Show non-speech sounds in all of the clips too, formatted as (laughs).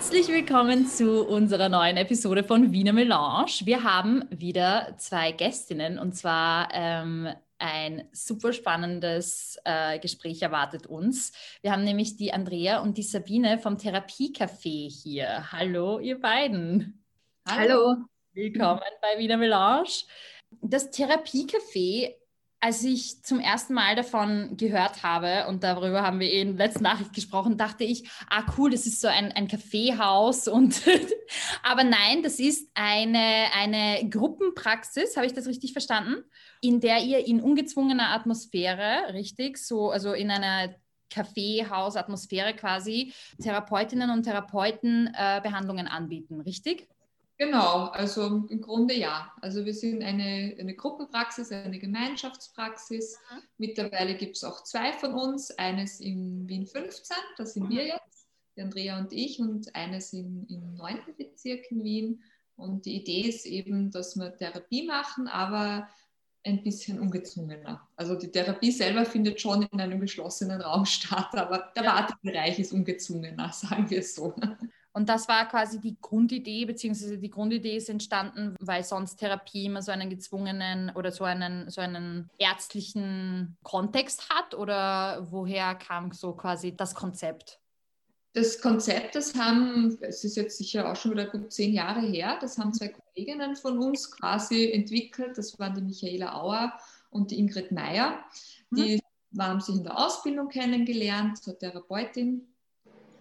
Herzlich willkommen zu unserer neuen Episode von Wiener Melange. Wir haben wieder zwei Gästinnen und zwar ähm, ein super spannendes äh, Gespräch erwartet uns. Wir haben nämlich die Andrea und die Sabine vom Therapiecafé hier. Hallo, ihr beiden. Hallo. Willkommen bei Wiener Melange. Das Therapiecafé als ich zum ersten Mal davon gehört habe, und darüber haben wir in der letzten Nachricht gesprochen, dachte ich, ah cool, das ist so ein, ein Kaffeehaus. Und (laughs) aber nein, das ist eine, eine Gruppenpraxis, habe ich das richtig verstanden, in der ihr in ungezwungener Atmosphäre, richtig, so, also in einer Kaffeehausatmosphäre quasi, Therapeutinnen und Therapeuten äh, Behandlungen anbieten, richtig? Genau, also im Grunde ja. Also wir sind eine, eine Gruppenpraxis, eine Gemeinschaftspraxis. Mhm. Mittlerweile gibt es auch zwei von uns. Eines in Wien 15, da sind mhm. wir jetzt, die Andrea und ich, und eines in, im 9. Bezirk in Wien. Und die Idee ist eben, dass wir Therapie machen, aber ein bisschen ungezwungener. Also die Therapie selber findet schon in einem geschlossenen Raum (laughs) statt, aber der ja. Wartebereich ist ungezwungener, (laughs) sagen wir es so. Und das war quasi die Grundidee, beziehungsweise die Grundidee ist entstanden, weil sonst Therapie immer so einen gezwungenen oder so einen, so einen ärztlichen Kontext hat oder woher kam so quasi das Konzept? Das Konzept, das haben, es ist jetzt sicher auch schon wieder gut zehn Jahre her, das haben zwei Kolleginnen von uns quasi entwickelt. Das waren die Michaela Auer und die Ingrid Meyer. Die mhm. haben sich in der Ausbildung kennengelernt zur Therapeutin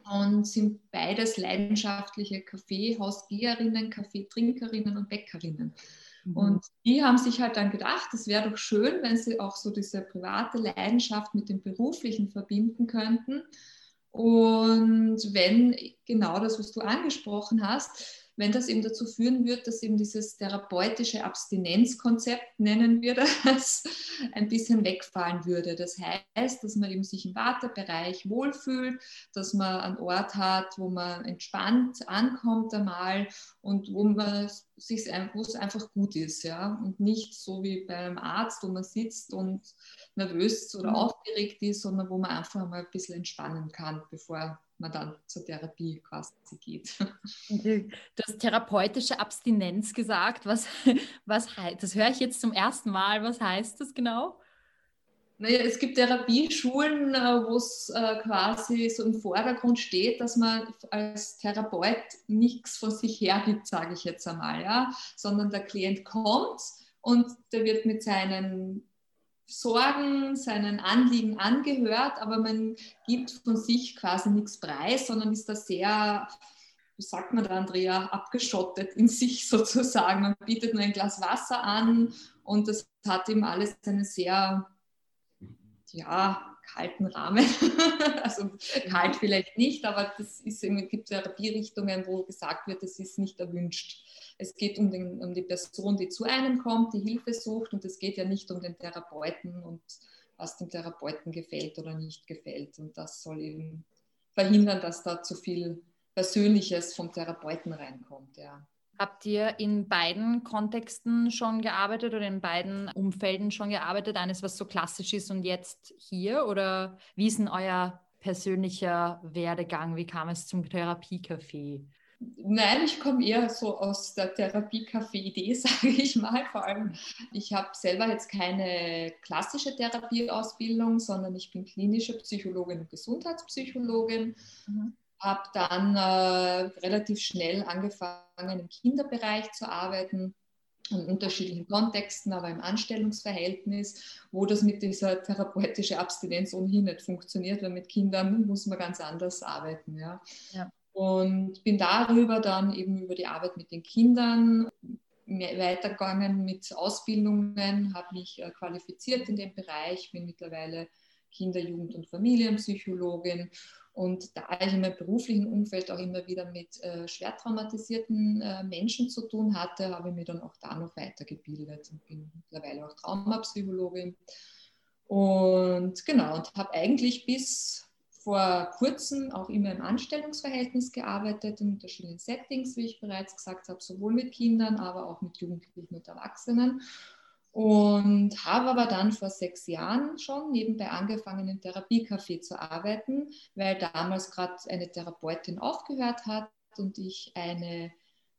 und sind beides leidenschaftliche Kaffeehausgeherinnen, Kaffeetrinkerinnen und Bäckerinnen. Mhm. Und die haben sich halt dann gedacht, es wäre doch schön, wenn sie auch so diese private Leidenschaft mit dem beruflichen verbinden könnten. Und wenn genau das, was du angesprochen hast, wenn das eben dazu führen wird, dass eben dieses therapeutische Abstinenzkonzept, nennen wir das, (laughs) ein bisschen wegfallen würde. Das heißt, dass man eben sich im Wartebereich wohlfühlt, dass man einen Ort hat, wo man entspannt ankommt einmal und wo man sich wo es einfach gut ist, ja, und nicht so wie beim Arzt, wo man sitzt und nervös oder mhm. aufgeregt ist, sondern wo man einfach mal ein bisschen entspannen kann, bevor man dann zur Therapie quasi geht. Du hast therapeutische Abstinenz gesagt. Was, was das höre ich jetzt zum ersten Mal. Was heißt das genau? Naja, es gibt Therapieschulen, äh, wo es äh, quasi so im Vordergrund steht, dass man als Therapeut nichts von sich hergibt, sage ich jetzt einmal, ja, sondern der Klient kommt und der wird mit seinen Sorgen, seinen Anliegen angehört, aber man gibt von sich quasi nichts preis, sondern ist da sehr, wie sagt man da, Andrea, abgeschottet in (laughs) sich sozusagen. Man bietet nur ein Glas Wasser an und das hat ihm alles eine sehr, ja, kalten Rahmen. (laughs) also kalt vielleicht nicht, aber das ist, es gibt Therapierichtungen, wo gesagt wird, das ist nicht erwünscht. Es geht um, den, um die Person, die zu einem kommt, die Hilfe sucht und es geht ja nicht um den Therapeuten und was dem Therapeuten gefällt oder nicht gefällt. Und das soll eben verhindern, dass da zu viel Persönliches vom Therapeuten reinkommt. Ja. Habt ihr in beiden Kontexten schon gearbeitet oder in beiden Umfelden schon gearbeitet? Eines, was so klassisch ist und jetzt hier? Oder wie ist denn euer persönlicher Werdegang? Wie kam es zum Therapiecafé? Nein, ich komme eher so aus der Therapie-Café-Idee, (laughs) sage ich mal. Vor allem, ich habe selber jetzt keine klassische Therapieausbildung, sondern ich bin klinische Psychologin und Gesundheitspsychologin. Mhm. Habe dann äh, relativ schnell angefangen, im Kinderbereich zu arbeiten, in unterschiedlichen Kontexten, aber im Anstellungsverhältnis, wo das mit dieser therapeutischen Abstinenz ohnehin nicht funktioniert, weil mit Kindern muss man ganz anders arbeiten. Ja. ja. Und bin darüber dann eben über die Arbeit mit den Kindern weitergegangen mit Ausbildungen, habe mich äh, qualifiziert in dem Bereich, bin mittlerweile Kinder-, Jugend- und Familienpsychologin. Und da ich in meinem beruflichen Umfeld auch immer wieder mit äh, schwer traumatisierten äh, Menschen zu tun hatte, habe ich mich dann auch da noch weitergebildet und bin mittlerweile auch Traumapsychologin. Und genau, und habe eigentlich bis vor kurzem auch immer im Anstellungsverhältnis gearbeitet, in unterschiedlichen Settings, wie ich bereits gesagt habe, sowohl mit Kindern, aber auch mit Jugendlichen und Erwachsenen. und habe aber dann vor sechs Jahren schon nebenbei angefangen, im Therapiecafé zu arbeiten, weil damals gerade eine Therapeutin aufgehört hat und ich eine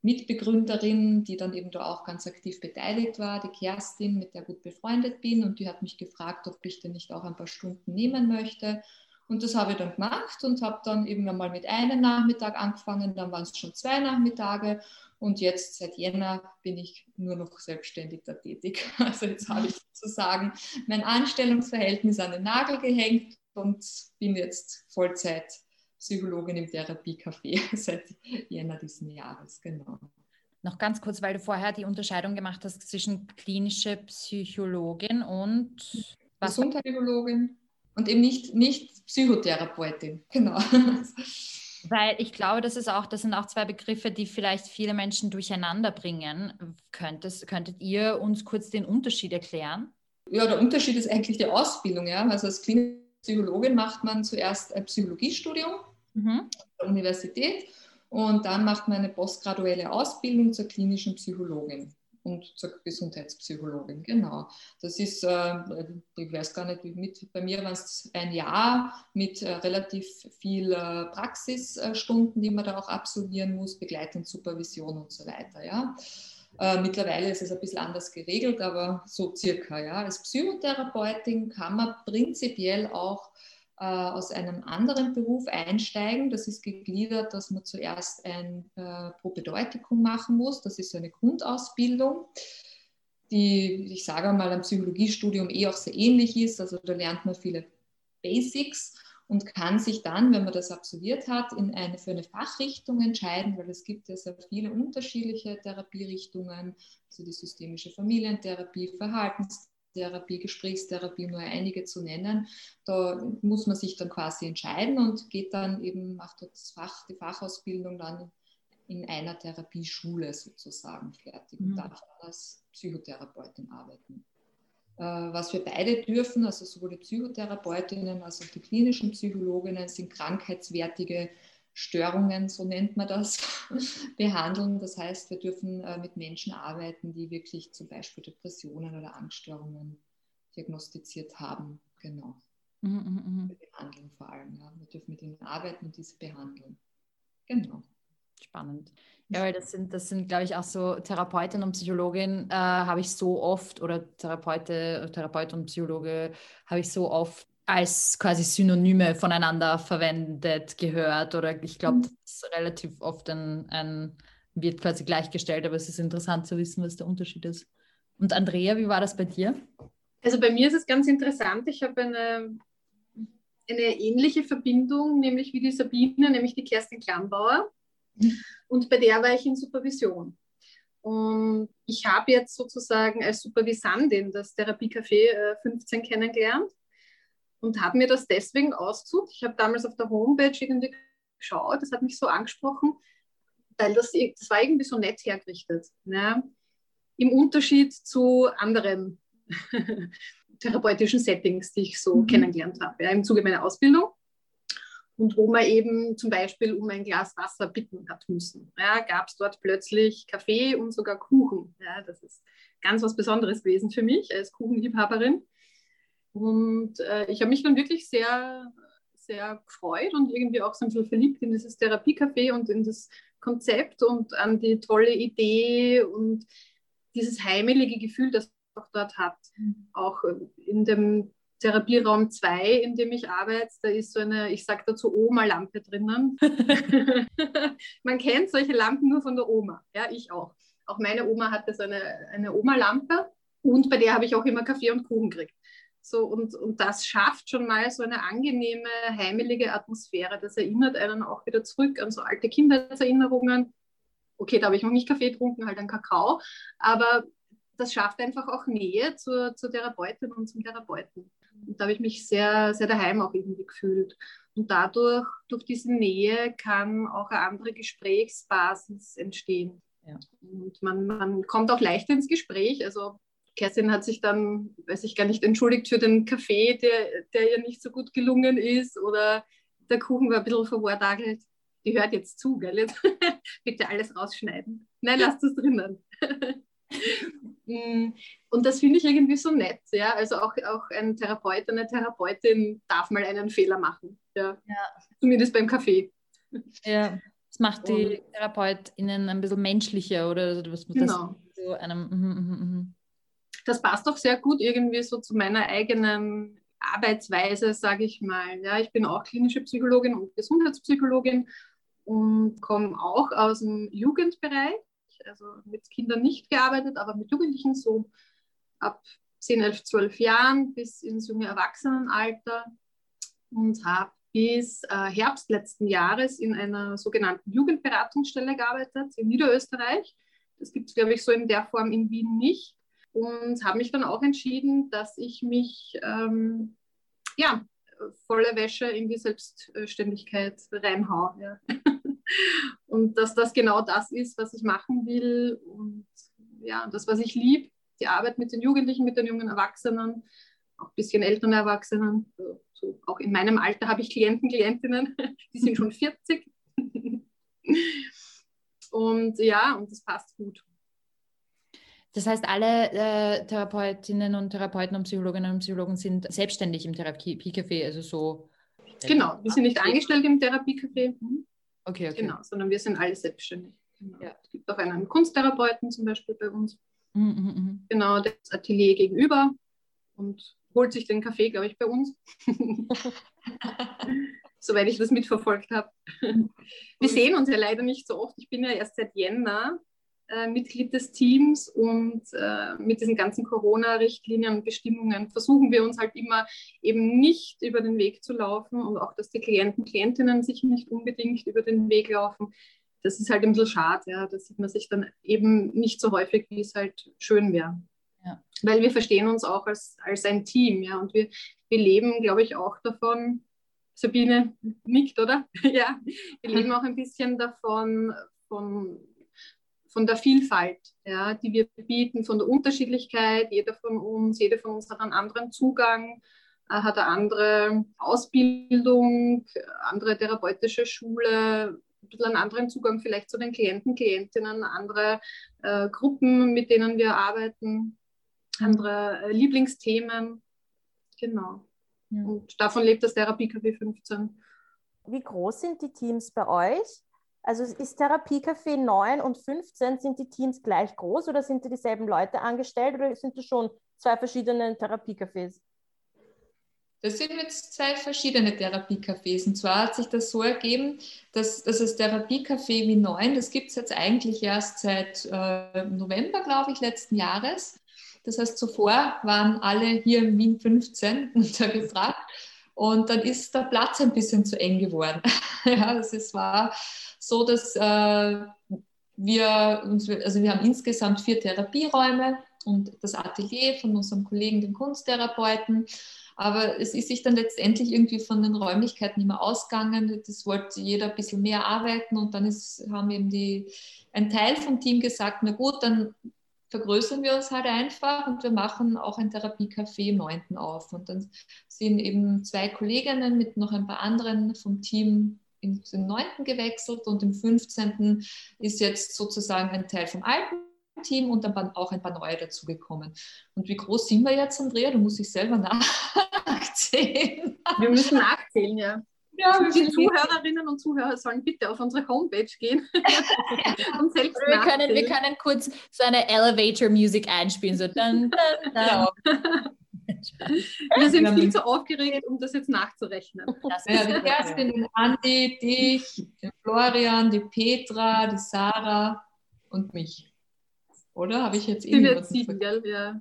Mitbegründerin, die dann eben da auch ganz aktiv beteiligt war, die Kerstin, mit der gut befreundet bin und die hat mich gefragt, ob ich denn nicht auch ein paar Stunden nehmen möchte. Und das habe ich dann gemacht und habe dann eben einmal mit einem Nachmittag angefangen, dann waren es schon zwei Nachmittage und jetzt seit Jänner bin ich nur noch selbstständig da tätig. (laughs) Also jetzt habe ich sozusagen mein Anstellungsverhältnis an den Nagel gehängt und bin jetzt Vollzeit Psychologin im Therapiecafé (laughs) seit Jänner diesen Jahres, genau. Noch ganz kurz, weil du vorher die Unterscheidung gemacht hast zwischen klinische Psychologin und Gesundheitspsychologin und eben nicht, nicht Psychotherapeutin, (laughs) genau. Weil ich glaube, das ist auch, das sind auch zwei Begriffe, die vielleicht viele Menschen durcheinander bringen. Könntest, könntet ihr uns kurz den Unterschied erklären? Ja, der Unterschied ist eigentlich die Ausbildung. Ja? Also als klinische Psychologin macht man zuerst ein Psychologiestudium mhm. der Universität und dann macht man eine postgraduelle Ausbildung zur klinischen Psychologin und zur Gesundheitspsychologin. Genau. Das ist, äh, ich weiß gar nicht, mit, bei mir war es ein Jahr mit äh, relativ viel äh, Praxisstunden, die man da auch absolvieren muss, Begleitung, Supervision und so weiter. Ja. Äh, mittlerweile ist es ein bisschen anders geregelt, aber so circa. Ja. Als Psychotherapeutin kann man prinzipiell auch äh, aus einem anderen Beruf einsteigen. Das ist gegliedert, dass man zuerst ein äh, Propedeutikum machen muss. Das ist eine Grundausbildung, die, ich sage mal, am Psychologiestudium eh auch sehr ähnlich ist. Also da lernt man viele Basics und kann sich dann, wenn man das absolviert hat, in eine, für eine Fachrichtung entscheiden, weil es gibt ja sehr viele unterschiedliche Therapierichtungen, also die systemische Familientherapie, Verhaltenstherapie, Therapie, Gesprächstherapie, nur einige zu nennen. Da muss man sich dann quasi entscheiden und geht dann eben, macht das Fach, die Fachausbildung dann in einer Therapieschule sozusagen fertig und mhm. darf dann als Psychotherapeutin arbeiten. Äh, was wir beide dürfen, also sowohl die Psychotherapeutinnen als auch die klinischen Psychologinnen, sind krankheitswertige Störungen, so nennt man das, (laughs) behandeln. Das heißt, wir dürfen äh, mit Menschen arbeiten, die wirklich zum Beispiel Depressionen oder Angststörungen diagnostiziert haben. Genau. Mhm, mhm, mhm. behandeln vor allem. Ja. Wir dürfen mit ihnen arbeiten und diese behandeln. Genau. Spannend. Ja, weil das sind, das sind, glaube ich, auch so Therapeutin und Psychologin äh, habe ich so oft oder Therapeute, Therapeut und Psychologe habe ich so oft als quasi Synonyme voneinander verwendet gehört oder ich glaube, mhm. das ist relativ oft ein, ein, wird quasi gleichgestellt, aber es ist interessant zu wissen, was der Unterschied ist. Und Andrea, wie war das bei dir? Also bei mir ist es ganz interessant. Ich habe eine, eine ähnliche Verbindung, nämlich wie die Sabine, nämlich die Kerstin Klambauer. Mhm. Und bei der war ich in Supervision. Und ich habe jetzt sozusagen als Supervisandin das Therapiecafé 15 äh, kennengelernt und habe mir das deswegen ausgesucht. Ich habe damals auf der Homepage irgendwie geschaut, das hat mich so angesprochen, weil das, das war irgendwie so nett hergerichtet. Ne? Im Unterschied zu anderen (laughs) therapeutischen Settings, die ich so mhm. kennengelernt habe, ja, im Zuge meiner Ausbildung. Und wo man eben zum Beispiel um ein Glas Wasser bitten hat müssen. Ja, Gab es dort plötzlich Kaffee und sogar Kuchen. Ja, das ist ganz was Besonderes gewesen für mich als Kuchenliebhaberin. Und äh, ich habe mich dann wirklich sehr, sehr gefreut und irgendwie auch so ein bisschen verliebt in dieses Therapiecafé und in das Konzept und an die tolle Idee und dieses heimelige Gefühl, das man auch dort hat. Mhm. Auch in dem Therapieraum 2, in dem ich arbeite, da ist so eine, ich sage dazu Oma-Lampe drinnen. (laughs) (laughs) Man kennt solche Lampen nur von der Oma, ja, ich auch. Auch meine Oma hatte so eine, eine Oma-Lampe und bei der habe ich auch immer Kaffee und Kuchen gekriegt. So, und, und das schafft schon mal so eine angenehme, heimelige Atmosphäre. Das erinnert einen auch wieder zurück an so alte Kindheitserinnerungen. Okay, da habe ich noch nicht Kaffee getrunken, halt einen Kakao. Aber das schafft einfach auch Nähe zur, zur Therapeutin und zum Therapeuten. Und da habe ich mich sehr, sehr daheim auch irgendwie gefühlt. Und dadurch, durch diese Nähe, kann auch eine andere Gesprächsbasis entstehen. Ja. Und man, man kommt auch leichter ins Gespräch. Also Kerstin hat sich dann, weiß ich gar nicht, entschuldigt für den Kaffee, der, der ihr nicht so gut gelungen ist oder der Kuchen war ein bisschen verwortagelt. Die hört jetzt zu, gell? Jetzt (laughs) bitte alles rausschneiden. Nein, lasst es drinnen. (laughs) Mm, und das finde ich irgendwie so nett, ja. Also auch, auch ein Therapeut, eine Therapeutin darf mal einen Fehler machen. Ja. ja. Zumindest beim Kaffee. Ja, das macht die TherapeutInnen ein bisschen menschlicher oder was genau. das so einem. Mm, mm, das passt auch sehr gut irgendwie so zu meiner eigenen Arbeitsweise, sage ich mal. Ja, ich bin auch klinische Psychologin und Gesundheitspsychologin und komme auch aus dem Jugendbereich also mit Kindern nicht gearbeitet, aber mit Jugendlichen so ab 10, 11, 12 Jahren bis ins junge Erwachsenenalter und habe bis äh, Herbst letzten Jahres in einer sogenannten Jugendberatungsstelle gearbeitet in Niederösterreich. Das gibt es, glaube ich, so in der Form in Wien nicht. Und habe mich dann auch entschieden, dass ich mich ähm, ja, volle Wäsche in die Selbstständigkeit reinhaue. Ja. (laughs) und dass das genau das ist, was ich machen will und ja, das, was ich liebe, die Arbeit mit den Jugendlichen, mit den jungen Erwachsenen, auch ein bisschen älteren Erwachsenen. So, auch in meinem Alter habe ich Klienten, Klientinnen, (laughs) die sind schon 40. (laughs) und ja, und das passt gut. Das heißt, alle äh, Therapeutinnen und Therapeuten und Psychologinnen und Psychologen sind selbstständig im Therapiecafé, also so. Genau, wir sind nicht angestellt im Therapiecafé. Mhm. Okay, okay. Genau, sondern wir sind alle selbstständig. Genau. Ja. Es gibt auch einen Kunsttherapeuten zum Beispiel bei uns. Mhm, mhm, mhm. genau, das Atelier gegenüber und holt sich den Kaffee, glaube ich, bei uns. (laughs) Soweit ich das mitverfolgt habe. (laughs) Wir sehen uns ja leider nicht so oft. Ich bin ja erst seit Jänner äh, Mitglied des Teams und äh, mit diesen ganzen Corona-Richtlinien und Bestimmungen versuchen wir uns halt immer eben nicht über den Weg zu laufen und auch, dass die Klienten, Klientinnen sich nicht unbedingt über den Weg laufen. Das ist halt ein bisschen schade, ja. Da sieht man sich dann eben nicht so häufig, wie es halt schön wäre. Ja. Weil wir verstehen uns auch als, als ein Team, ja. Und wir, wir leben, glaube ich, auch davon, Sabine nickt, oder? (laughs) ja, wir leben (laughs) auch ein bisschen davon, von von der Vielfalt, ja, die wir bieten, von der Unterschiedlichkeit. Jeder von uns, jede von uns hat einen anderen Zugang, äh, hat eine andere Ausbildung, andere therapeutische Schule, ein bisschen einen anderen Zugang vielleicht zu den Klienten, Klientinnen, andere äh, Gruppen, mit denen wir arbeiten, andere äh, Lieblingsthemen. Genau. Ja. Und davon lebt das Therapie KW 15. Wie groß sind die Teams bei euch? Also ist Therapiecafé 9 und 15, sind die Teams gleich groß oder sind da dieselben Leute angestellt oder sind das schon zwei verschiedene Therapiecafés? Das sind jetzt zwei verschiedene Therapiecafés. Und zwar hat sich das so ergeben, dass, dass das Therapiecafé wie 9, das gibt es jetzt eigentlich erst seit äh, November, glaube ich, letzten Jahres. Das heißt, zuvor waren alle hier in Wien 15 (laughs) untergebracht. Und dann ist der Platz ein bisschen zu eng geworden. (laughs) ja, das ist, war so, dass äh, wir uns, also wir haben insgesamt vier Therapieräume und das Atelier von unserem Kollegen, den Kunsttherapeuten. Aber es ist sich dann letztendlich irgendwie von den Räumlichkeiten immer ausgegangen. Das wollte jeder ein bisschen mehr arbeiten und dann ist, haben eben die, ein Teil vom Team gesagt, na gut, dann vergrößern wir uns halt einfach und wir machen auch ein Therapiecafé im 9. auf. Und dann sind eben zwei Kolleginnen mit noch ein paar anderen vom Team in den 9. gewechselt und im 15. ist jetzt sozusagen ein Teil vom alten Team und dann auch ein paar neue dazugekommen. Und wie groß sind wir jetzt, Andrea? Du musst dich selber (laughs) nachzählen. Wir müssen nachzählen, ja. Ja, die Zuhörerinnen und Zuhörer sollen bitte auf unsere Homepage gehen (laughs) und selbst wir können, wir können kurz so eine Elevator-Musik einspielen. So dann, dann, dann. Genau. (laughs) Wir sind viel zu aufgeregt, um das jetzt nachzurechnen. Das ja, die Kerstin, den Andi, dich, den Florian, die Petra, die Sarah und mich. Oder? Habe ich jetzt eben jetzt sieben? Ja.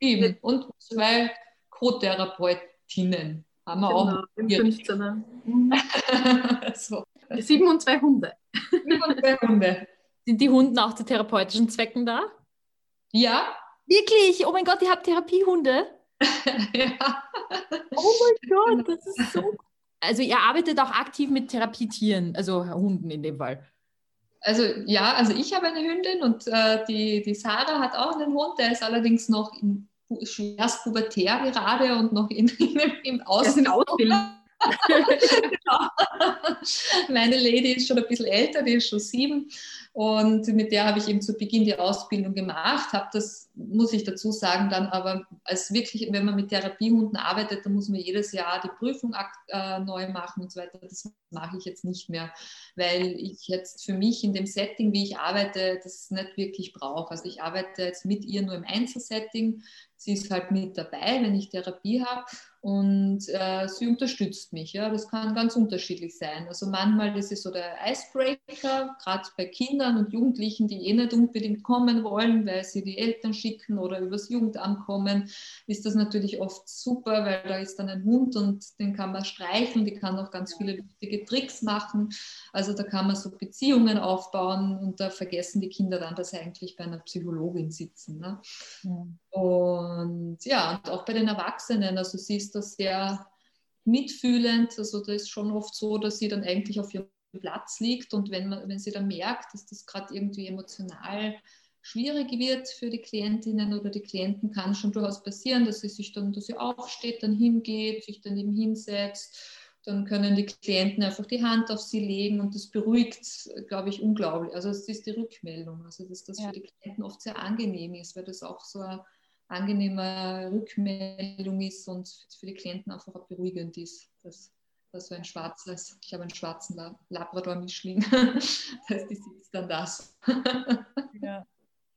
Sieben. Und zwei Co-Therapeutinnen. Haben wir genau, auch. Im 15 (laughs) so. Sieben und zwei Hunde. Sieben und zwei Hunde. Sind die Hunde auch zu therapeutischen Zwecken da? Ja. Wirklich? Oh mein Gott, ihr habt Therapiehunde? (laughs) ja. Oh mein Gott, das ist so. Also ihr arbeitet auch aktiv mit Therapietieren, also Hunden in dem Fall. Also ja, also ich habe eine Hündin und äh, die, die Sarah hat auch einen Hund, der ist allerdings noch in schwerst pubertär gerade und noch in, (laughs) in, im Ausbildung. (laughs) genau. Meine Lady ist schon ein bisschen älter, die ist schon sieben Und mit der habe ich eben zu Beginn die Ausbildung gemacht, habe das, muss ich dazu sagen, dann aber als wirklich, wenn man mit Therapiehunden arbeitet, dann muss man jedes Jahr die Prüfung äh, neu machen und so weiter. Das mache ich jetzt nicht mehr, weil ich jetzt für mich in dem Setting, wie ich arbeite, das nicht wirklich brauche. Also ich arbeite jetzt mit ihr nur im Einzelsetting. Sie ist halt mit dabei, wenn ich Therapie habe und äh, sie unterstützt mich. Ja, das kann ganz unterschiedlich sein. Also manchmal ist es so der Icebreaker, gerade bei Kindern und Jugendlichen, die eh nicht unbedingt kommen wollen, weil sie die Eltern schicken oder übers Jugendamt kommen, ist das natürlich oft super, weil da ist dann ein Hund und den kann man streicheln, die kann auch ganz viele lustige Tricks machen. Also da kann man so Beziehungen aufbauen und da vergessen die Kinder dann, dass sie eigentlich bei einer Psychologin sitzen. Ne? Ja. Und ja, und auch bei den Erwachsenen, also sie ist da sehr mitfühlend. Also da ist schon oft so, dass sie dann eigentlich auf ihrem Platz liegt und wenn, man, wenn sie dann merkt, dass das gerade irgendwie emotional schwierig wird für die Klientinnen oder die Klienten, kann schon durchaus passieren, dass sie sich dann, dass sie aufsteht, dann hingeht, sich dann eben hinsetzt. Dann können die Klienten einfach die Hand auf sie legen und das beruhigt, glaube ich, unglaublich. Also das ist die Rückmeldung, also dass das ja. für die Klienten oft sehr angenehm ist, weil das auch so eine angenehme Rückmeldung ist und für die Klienten einfach auch beruhigend ist. Dass, dass so ein schwarzes, ich habe einen schwarzen Labrador-Mischling, (laughs) das heißt, die sitzt dann das. (laughs) ja.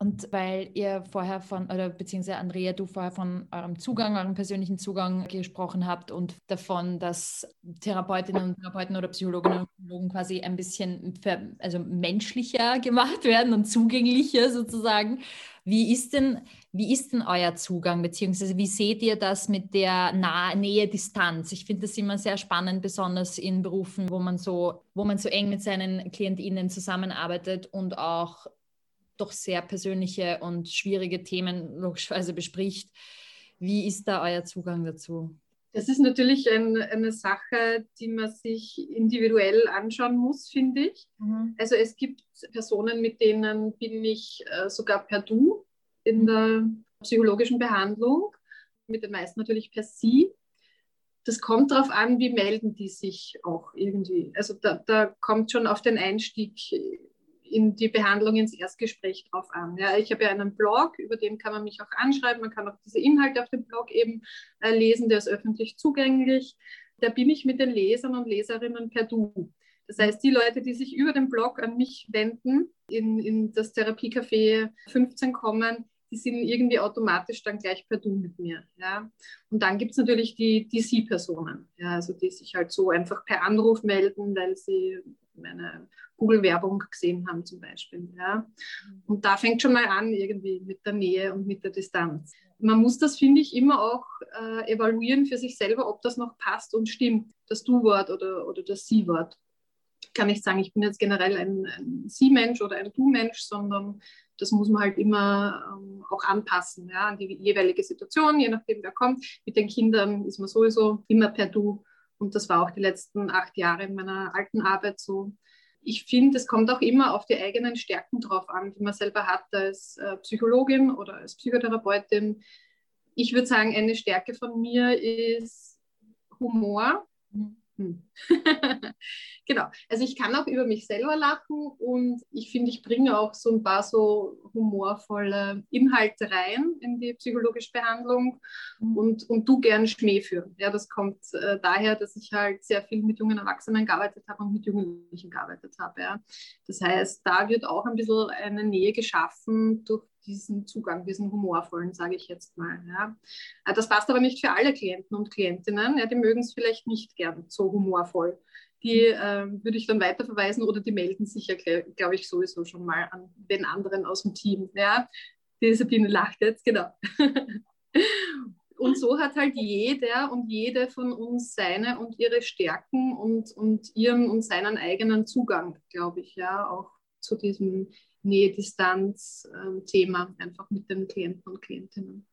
Und weil ihr vorher von, oder beziehungsweise Andrea, du vorher von eurem Zugang, eurem persönlichen Zugang gesprochen habt und davon, dass Therapeutinnen und Therapeuten oder Psychologinnen und Psychologen quasi ein bisschen also menschlicher gemacht werden und zugänglicher sozusagen. Wie ist denn, wie ist denn euer Zugang, beziehungsweise wie seht ihr das mit der Nähe-Distanz? Ich finde das immer sehr spannend, besonders in Berufen, wo man so, wo man so eng mit seinen KlientInnen zusammenarbeitet und auch doch sehr persönliche und schwierige Themen logischerweise bespricht. Wie ist da euer Zugang dazu? Das ist natürlich ein, eine Sache, die man sich individuell anschauen muss, finde ich. Mhm. Also es gibt Personen, mit denen bin ich äh, sogar per Du in mhm. der psychologischen Behandlung, mit den meisten natürlich per Sie. Das kommt darauf an, wie melden die sich auch irgendwie. Also da, da kommt schon auf den Einstieg in die Behandlung ins Erstgespräch drauf an. Ja, ich habe ja einen Blog, über den kann man mich auch anschreiben. Man kann auch diese Inhalte auf dem Blog eben äh, lesen, der ist öffentlich zugänglich. Da bin ich mit den Lesern und Leserinnen per Du. Das heißt, die Leute, die sich über den Blog an mich wenden, in, in das Therapiecafé 15 kommen, die sind irgendwie automatisch dann gleich per Du mit mir. Ja. Und dann gibt es natürlich die, die Sie-Personen, ja, also die sich halt so einfach per Anruf melden, weil sie meine Google-Werbung gesehen haben zum Beispiel. Ja. Und da fängt schon mal an irgendwie mit der Nähe und mit der Distanz. Man muss das, finde ich, immer auch äh, evaluieren für sich selber, ob das noch passt und stimmt, das Du-Wort oder, oder das Sie-Wort. Ich kann nicht sagen, ich bin jetzt generell ein, ein Sie-Mensch oder ein Du-Mensch, sondern das muss man halt immer ähm, auch anpassen ja, an die jeweilige Situation, je nachdem, wer kommt. Mit den Kindern ist man sowieso immer per Du. Und das war auch die letzten acht Jahre in meiner alten Arbeit so ich finde, es kommt auch immer auf die eigenen Stärken drauf an, die man selber hat als äh, Psychologin oder als Psychotherapeutin. Ich würde sagen, eine Stärke von mir ist Humor. Mhm. (laughs) Genau. Also ich kann auch über mich selber lachen und ich finde, ich bringe auch so ein paar so humorvolle Inhalte rein in die psychologische Behandlung mhm. und, und du gern Schmäh führen. Ja, das kommt äh, daher, dass ich halt sehr viel mit jungen Erwachsenen gearbeitet habe und mit Jugendlichen gearbeitet habe. Ja. Das heißt, da wird auch ein bisschen eine Nähe geschaffen durch diesen Zugang, diesen humorvollen, sage ich jetzt mal. Ja. Äh, das passt aber nicht für alle Klienten und Klientinnen. Ja, die mögen es vielleicht nicht gern so humorvoll. Die äh, würde ich dann weiterverweisen oder die melden sich ja, glaube ich, sowieso schon mal an den anderen aus dem Team. Ja. Die Sabine lacht jetzt, genau. (laughs) Und so hat halt jeder und jede von uns seine und ihre Stärken und, und ihren und seinen eigenen Zugang, glaube ich, ja, auch zu diesem Nähe-Distanz-Thema ähm, einfach mit den Klienten und Klientinnen.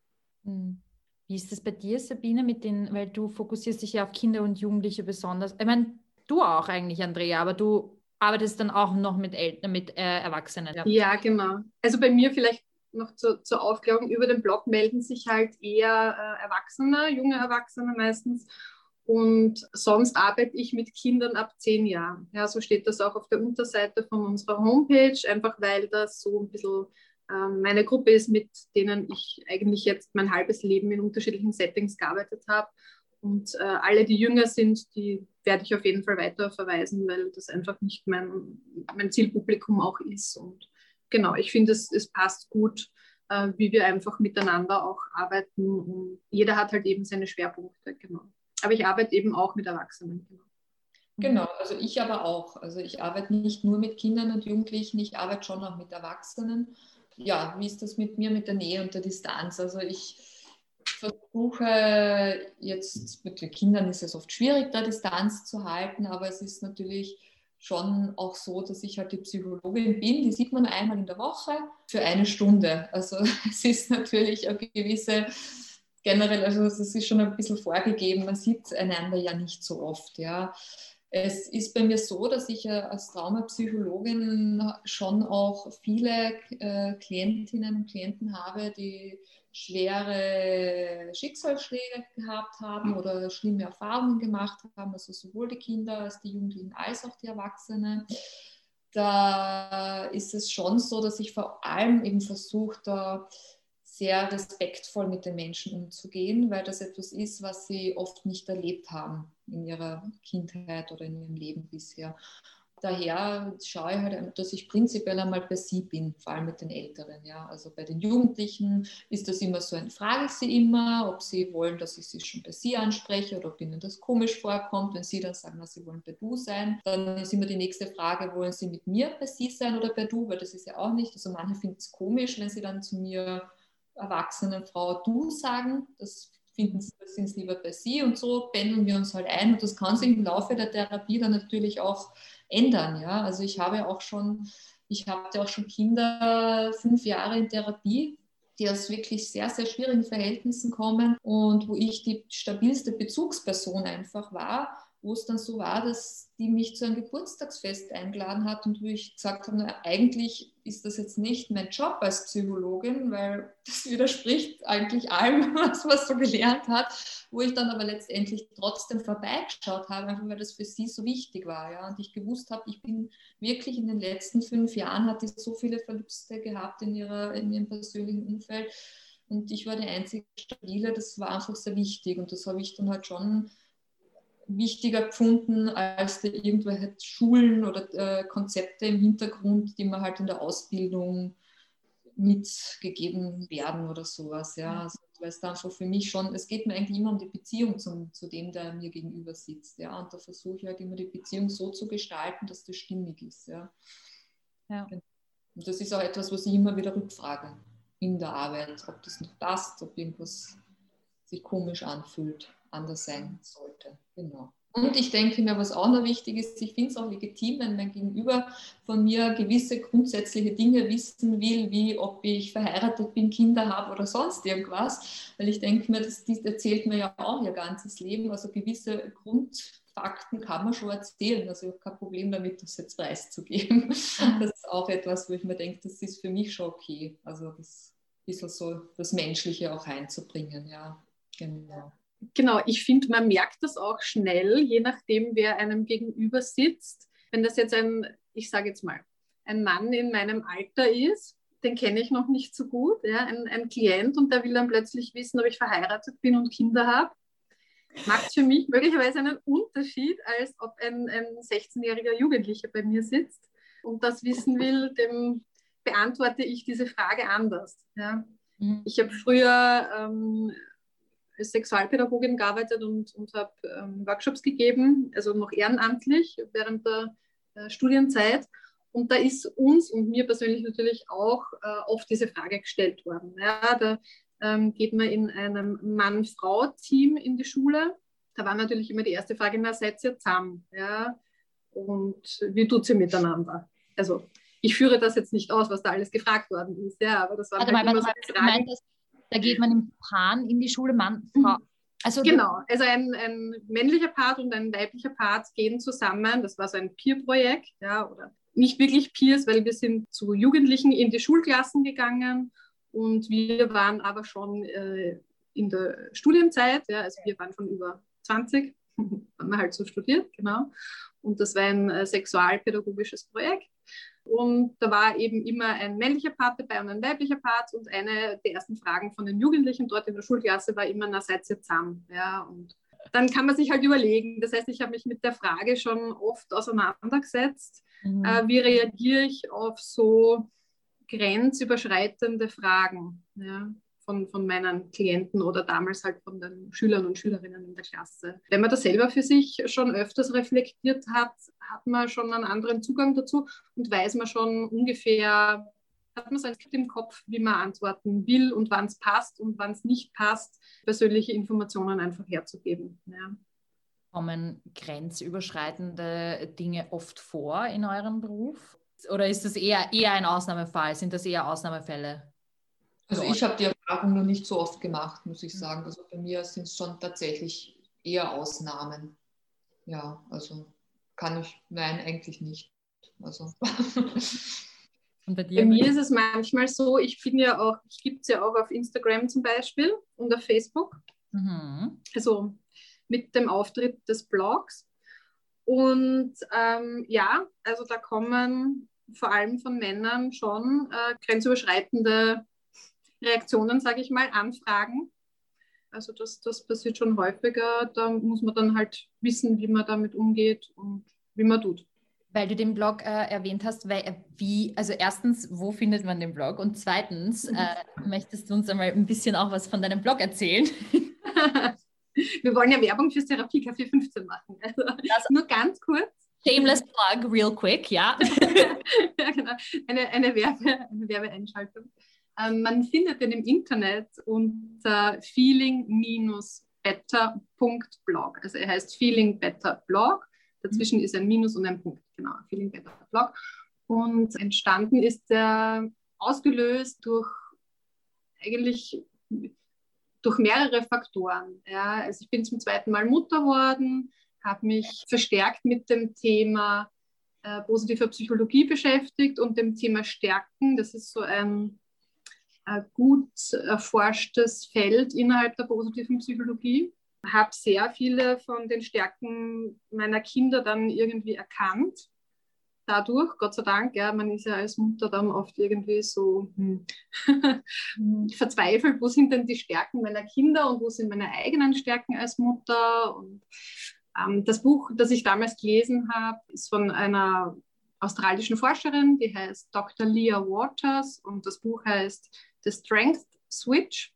Hm. Wie ist das bei dir, Sabine, mit den, weil du fokussierst dich ja auf Kinder und Jugendliche besonders. Ich meine, du auch eigentlich, Andrea, aber du arbeitest dann auch noch mit Eltern, mit äh, Erwachsenen. Ja. ja. genau. Also bei mir vielleicht noch zu, zur Aufklärung, über den Blog melden sich halt eher äh, Erwachsene, junge Erwachsene meistens Und sonst arbeite ich mit Kindern ab zehn Jahren. Ja, so steht das auch auf der Unterseite von unserer Homepage, einfach weil das so ein bisschen meine Gruppe ist, mit denen ich eigentlich jetzt mein halbes Leben in unterschiedlichen Settings gearbeitet habe. Und äh, alle, die jünger sind, die werde ich auf jeden Fall weiter verweisen, weil das einfach nicht mein, mein Zielpublikum auch ist. Und genau, ich finde, es, es passt gut, äh, wie wir einfach miteinander auch arbeiten. Und jeder hat halt eben seine Schwerpunkte, genau. Aber ich arbeite eben auch mit Erwachsenen. Genau. Genau, also ich aber auch. Also ich arbeite nicht nur mit Kindern und Jugendlichen, ich arbeite schon auch mit Erwachsenen. Ja, wie ist das mit mir, mit der Nähe und der Distanz? Also ich versuche jetzt, mit den Kindern ist es oft schwierig, da Distanz zu halten, aber es ist natürlich schon auch so, dass ich halt die Psychologin bin. Die sieht man einmal in der Woche für eine Stunde. Also (laughs) es ist natürlich eine gewisse, generell, also es ist schon ein bisschen vorgegeben, man sieht einander ja nicht so oft. Ja. Es ist bei mir so, dass ich als Traumapsychologin schon auch viele äh, Klientinnen und Klienten habe, die schwere Schicksalsschläge gehabt haben oder schlimme Erfahrungen gemacht haben, also sowohl die Kinder als die Jugendlichen als auch die Erwachsenen. Da ist es schon so, dass ich vor allem eben versuche, da sehr respektvoll mit den Menschen umzugehen, weil das etwas ist, was sie oft nicht erlebt haben in ihrer Kindheit oder in ihrem Leben bisher daher schaue ich halt, dass ich prinzipiell einmal bei sie bin, vor allem mit den Älteren. Ja. Also bei den Jugendlichen ist das immer so ein, frage ich sie immer, ob sie wollen, dass ich sie schon bei sie anspreche oder ob ihnen das komisch vorkommt. Wenn sie dann sagen, na, sie wollen bei du sein, dann ist immer die nächste Frage, wollen sie mit mir bei sie sein oder bei du, weil das ist ja auch nicht. Also manche finden es komisch, wenn sie dann zu mir erwachsenen Frau du sagen. Das finden sie, sind sie lieber bei sie und so pendeln wir uns halt ein und das kann sich im Laufe der Therapie dann natürlich auch ändern. Ja? Also ich habe auch schon, ich hatte auch schon Kinder fünf Jahre in Therapie, die aus wirklich sehr, sehr schwierigen Verhältnissen kommen und wo ich die stabilste Bezugsperson einfach war wo es dann so war, dass die mich zu einem Geburtstagsfest eingeladen hat und wo ich gesagt habe, na, eigentlich ist das jetzt nicht mein Job als Psychologin, weil das widerspricht eigentlich allem, (laughs) was man so gelernt hat, wo ich dann aber letztendlich trotzdem vorbeigeschaut habe, einfach weil das für sie so wichtig war. Ja? Und ich gewusst habe, ich bin wirklich in den letzten fünf Jahren, hat die so viele Verluste gehabt in, ihrer, in ihrem persönlichen Umfeld und ich war die einzige Stabile, das war einfach sehr wichtig und das habe ich dann halt schon wichtiger gefunden als irgendwelche Schulen oder äh, Konzepte im Hintergrund, die man halt in der Ausbildung mitgegeben werden oder sowas. Ja. Also, weil es dann einfach für mich schon, es geht mir eigentlich immer um die Beziehung zum, zu dem, der mir gegenüber sitzt. Ja. Und da versuche ich halt immer die Beziehung so zu gestalten, dass das stimmig ist. Ja. ja. Und das ist auch etwas, was ich immer wieder rückfrage in der Arbeit, ob das noch passt, ob irgendwas sich komisch anfühlt anders sein sollte. Genau. Und ich denke mir, was auch noch wichtig ist, ich finde es auch legitim, wenn mein Gegenüber von mir gewisse grundsätzliche Dinge wissen will, wie ob ich verheiratet bin, Kinder habe oder sonst irgendwas. Weil ich denke mir, das, das erzählt mir ja auch ihr ganzes Leben. Also gewisse Grundfakten kann man schon erzählen. Also ich habe kein Problem damit, das jetzt preiszugeben. Das ist auch etwas, wo ich mir denke, das ist für mich schon okay. Also das bisschen so das Menschliche auch einzubringen, ja. Genau. Genau, ich finde, man merkt das auch schnell, je nachdem, wer einem gegenüber sitzt. Wenn das jetzt ein, ich sage jetzt mal, ein Mann in meinem Alter ist, den kenne ich noch nicht so gut, ja, ein, ein Klient und der will dann plötzlich wissen, ob ich verheiratet bin und Kinder habe, macht für mich möglicherweise einen Unterschied, als ob ein, ein 16-jähriger Jugendlicher bei mir sitzt und das wissen will, dem beantworte ich diese Frage anders. Ja. Mhm. Ich habe früher ähm, als Sexualpädagogin gearbeitet und, und habe ähm, Workshops gegeben, also noch ehrenamtlich während der äh, Studienzeit. Und da ist uns und mir persönlich natürlich auch äh, oft diese Frage gestellt worden. Ja, da ähm, geht man in einem Mann-Frau-Team in die Schule. Da war natürlich immer die erste Frage, na, seid ihr zusammen? Ja? Und wie tut ihr miteinander? Also ich führe das jetzt nicht aus, was da alles gefragt worden ist, ja, aber das war halt immer so Frage. Da geht man im Paaren in die Schule, Mann, mhm. Frau. Also genau, also ein, ein männlicher Part und ein weiblicher Part gehen zusammen. Das war so ein Peer-Projekt, ja, oder nicht wirklich Peers, weil wir sind zu Jugendlichen in die Schulklassen gegangen und wir waren aber schon äh, in der Studienzeit, ja, also wir waren schon über 20 (laughs) haben wir halt so studiert, genau. Und das war ein äh, sexualpädagogisches Projekt. Und da war eben immer ein männlicher Part dabei und ein weiblicher Part. Und eine der ersten Fragen von den Jugendlichen dort in der Schulklasse war immer, na, seid ihr zusammen? Ja, und dann kann man sich halt überlegen. Das heißt, ich habe mich mit der Frage schon oft auseinandergesetzt. Mhm. Äh, wie reagiere ich auf so grenzüberschreitende Fragen? Ja? Von, von meinen Klienten oder damals halt von den Schülern und Schülerinnen in der Klasse. Wenn man das selber für sich schon öfters reflektiert hat, hat man schon einen anderen Zugang dazu und weiß man schon ungefähr, hat man so ein Skript im Kopf, wie man antworten will und wann es passt und wann es nicht passt, persönliche Informationen einfach herzugeben. Ja. Kommen grenzüberschreitende Dinge oft vor in eurem Beruf? Oder ist das eher, eher ein Ausnahmefall? Sind das eher Ausnahmefälle? Also ich habe die Erfahrung noch nicht so oft gemacht, muss ich sagen. Also bei mir sind es schon tatsächlich eher Ausnahmen. Ja, also kann ich, nein, eigentlich nicht. Also. (laughs) Und bei, dir, bei mir ist es manchmal so, ich bin ja auch, ich gibt es ja auch auf Instagram zum Beispiel und auf Facebook. Mhm. Also mit dem Auftritt des Blogs. Und ähm, ja, also da kommen vor allem von Männern schon äh, grenzüberschreitende Reaktionen, sage ich mal, Anfragen. Also das, das passiert schon häufiger. Da muss man dann halt wissen, wie man damit umgeht und wie man tut. Weil du den Blog äh, erwähnt hast, weil, äh, wie, also erstens, wo findet man den Blog? Und zweitens, mhm. äh, möchtest du uns einmal ein bisschen auch was von deinem Blog erzählen? (laughs) Wir wollen ja Werbung fürs Therapiecafé 15 machen. Also das nur ganz kurz. Shameless plug, real quick, ja. (laughs) ja, genau. Eine, eine, Werbe, eine Werbeeinschaltung. Ähm, man findet den im Internet unter feeling-better.blog. Also er heißt Feeling Better Blog. Dazwischen mhm. ist ein Minus und ein Punkt. Genau, Feeling Better Blog. Und entstanden ist er ausgelöst durch eigentlich durch mehrere Faktoren. Ja. Also ich bin zum zweiten Mal Mutter geworden, habe mich verstärkt mit dem Thema äh, positive Psychologie beschäftigt und dem Thema Stärken. Das ist so ein gut erforschtes Feld innerhalb der positiven Psychologie. Ich Habe sehr viele von den Stärken meiner Kinder dann irgendwie erkannt. Dadurch, Gott sei Dank, ja, man ist ja als Mutter dann oft irgendwie so hm, (laughs) verzweifelt, wo sind denn die Stärken meiner Kinder und wo sind meine eigenen Stärken als Mutter. Und ähm, das Buch, das ich damals gelesen habe, ist von einer australischen Forscherin, die heißt Dr. Leah Waters und das Buch heißt The Strength Switch.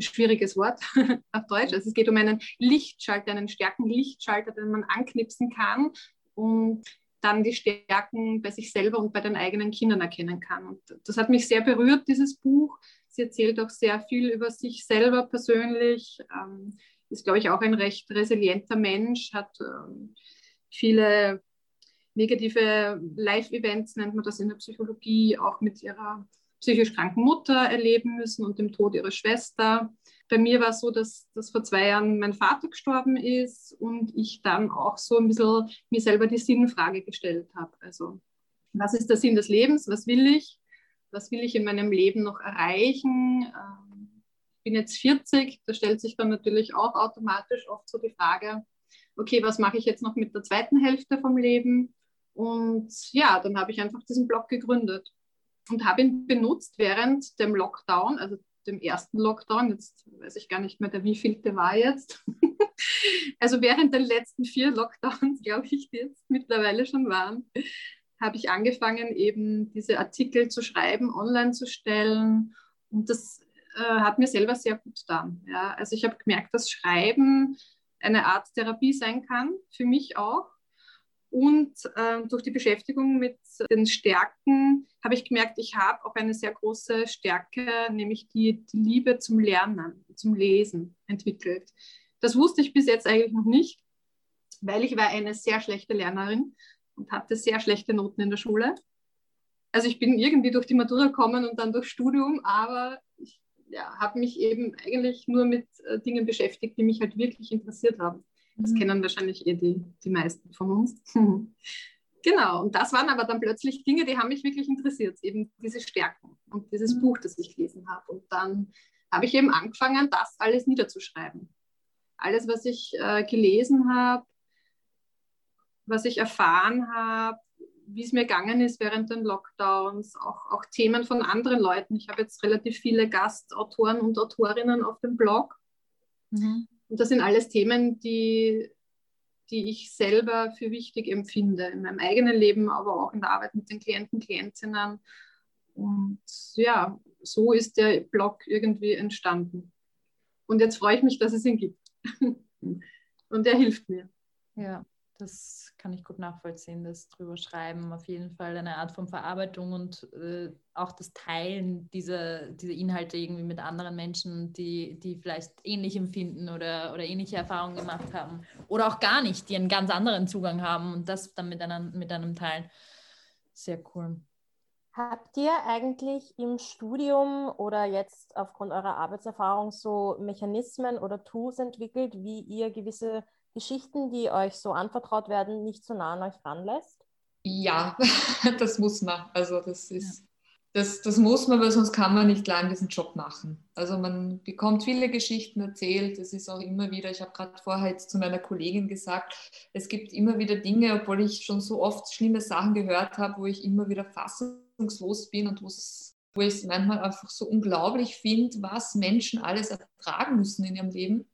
Schwieriges Wort (laughs) auf Deutsch. Also es geht um einen Lichtschalter, einen Stärkenlichtschalter, den man anknipsen kann und dann die Stärken bei sich selber und bei den eigenen Kindern erkennen kann. Und das hat mich sehr berührt, dieses Buch. Sie erzählt auch sehr viel über sich selber persönlich, ähm, ist, glaube ich, auch ein recht resilienter Mensch, hat ähm, viele negative Live-Events, nennt man das in der Psychologie, auch mit ihrer psychisch kranken Mutter erleben müssen und dem Tod ihrer Schwester. Bei mir war es so, dass, dass vor zwei Jahren mein Vater gestorben ist und ich dann auch so ein bisschen mir selber die Sinnfrage gestellt habe. Also, was ist der Sinn des Lebens? Was will ich? Was will ich in meinem Leben noch erreichen? Ähm, ich bin jetzt 40, da stellt sich dann natürlich auch automatisch oft so die Frage, okay, was mache ich jetzt noch mit der zweiten Hälfte vom Leben? Und ja, dann habe ich einfach diesen Blog gegründet und habe ihn benutzt während dem Lockdown, also dem ersten Lockdown. Jetzt weiß ich gar nicht mehr, der wievielte war jetzt. (laughs) also während den letzten vier Lockdowns, (laughs) glaube ich, die jetzt mittlerweile schon waren, habe ich angefangen, eben diese Artikel zu schreiben, online zu stellen. Und das äh, hat mir selber sehr gut getan. Ja. Also ich habe gemerkt, dass Schreiben eine Art Therapie sein kann, für mich auch. Und äh, durch die Beschäftigung mit den Stärken habe ich gemerkt, ich habe auch eine sehr große Stärke, nämlich die, die, Liebe zum Lernen, zum Lesen entwickelt. Das wusste ich bis jetzt eigentlich noch nicht, weil ich war eine sehr schlechte Lernerin und hatte sehr schlechte Noten in der Schule. Also ich bin irgendwie durch die Matura gekommen und dann durch Studium, aber ich ja, habe mich eben eigentlich nur mit äh, Dingen beschäftigt, die mich halt wirklich interessiert haben. Das mhm. kennen wahrscheinlich eh die, die meisten von uns. (laughs) genau, und das waren aber dann plötzlich Dinge, die haben mich wirklich interessiert, eben diese Stärken und dieses mhm. Buch, das ich gelesen habe. Und dann habe ich eben angefangen, das alles niederzuschreiben. alles, was ich äh, gelesen habe, was ich erfahren habe, wie es mir gegangen ist während den Lockdowns, auch, auch Themen von anderen Leuten. Ich habe jetzt relativ viele Gastautoren und Autorinnen auf dem Blog. Mhm. Und das sind alles Themen, die, die ich selber für wichtig empfinde, in meinem eigenen Leben, aber auch in der Arbeit mit den Klienten, Klientinnen. Und ja, so ist der Blog irgendwie entstanden. Und jetzt freue ich mich, dass es ihn gibt. (laughs) Und er hilft mir. Ja, das kann ich gut nachvollziehen, das drüber schreiben. Auf jeden Fall eine Art von Verarbeitung und äh, auch das Teilen dieser, dieser Inhalte irgendwie mit anderen Menschen, die, die vielleicht ähnlich empfinden oder, oder ähnliche Erfahrungen gemacht haben. Oder auch gar nicht, die einen ganz anderen Zugang haben und das dann mit einem, mit einem teilen. Sehr cool. Habt ihr eigentlich im Studium oder jetzt aufgrund eurer Arbeitserfahrung so Mechanismen oder Tools entwickelt, wie ihr gewisse Geschichten, die euch so anvertraut werden, nicht so nah an euch ranlässt? Ja, (laughs) das muss man. Also das ist, ja. das, das muss man, weil sonst kann man nicht lange diesen Job machen. Also man bekommt viele Geschichten erzählt. Es ist auch immer wieder, ich habe gerade vorher jetzt zu meiner Kollegin gesagt, es gibt immer wieder Dinge, obwohl ich schon so oft schlimme Sachen gehört habe, wo ich immer wieder fassungslos bin und wo es wo ich es manchmal einfach so unglaublich finde, was Menschen alles ertragen müssen in ihrem Leben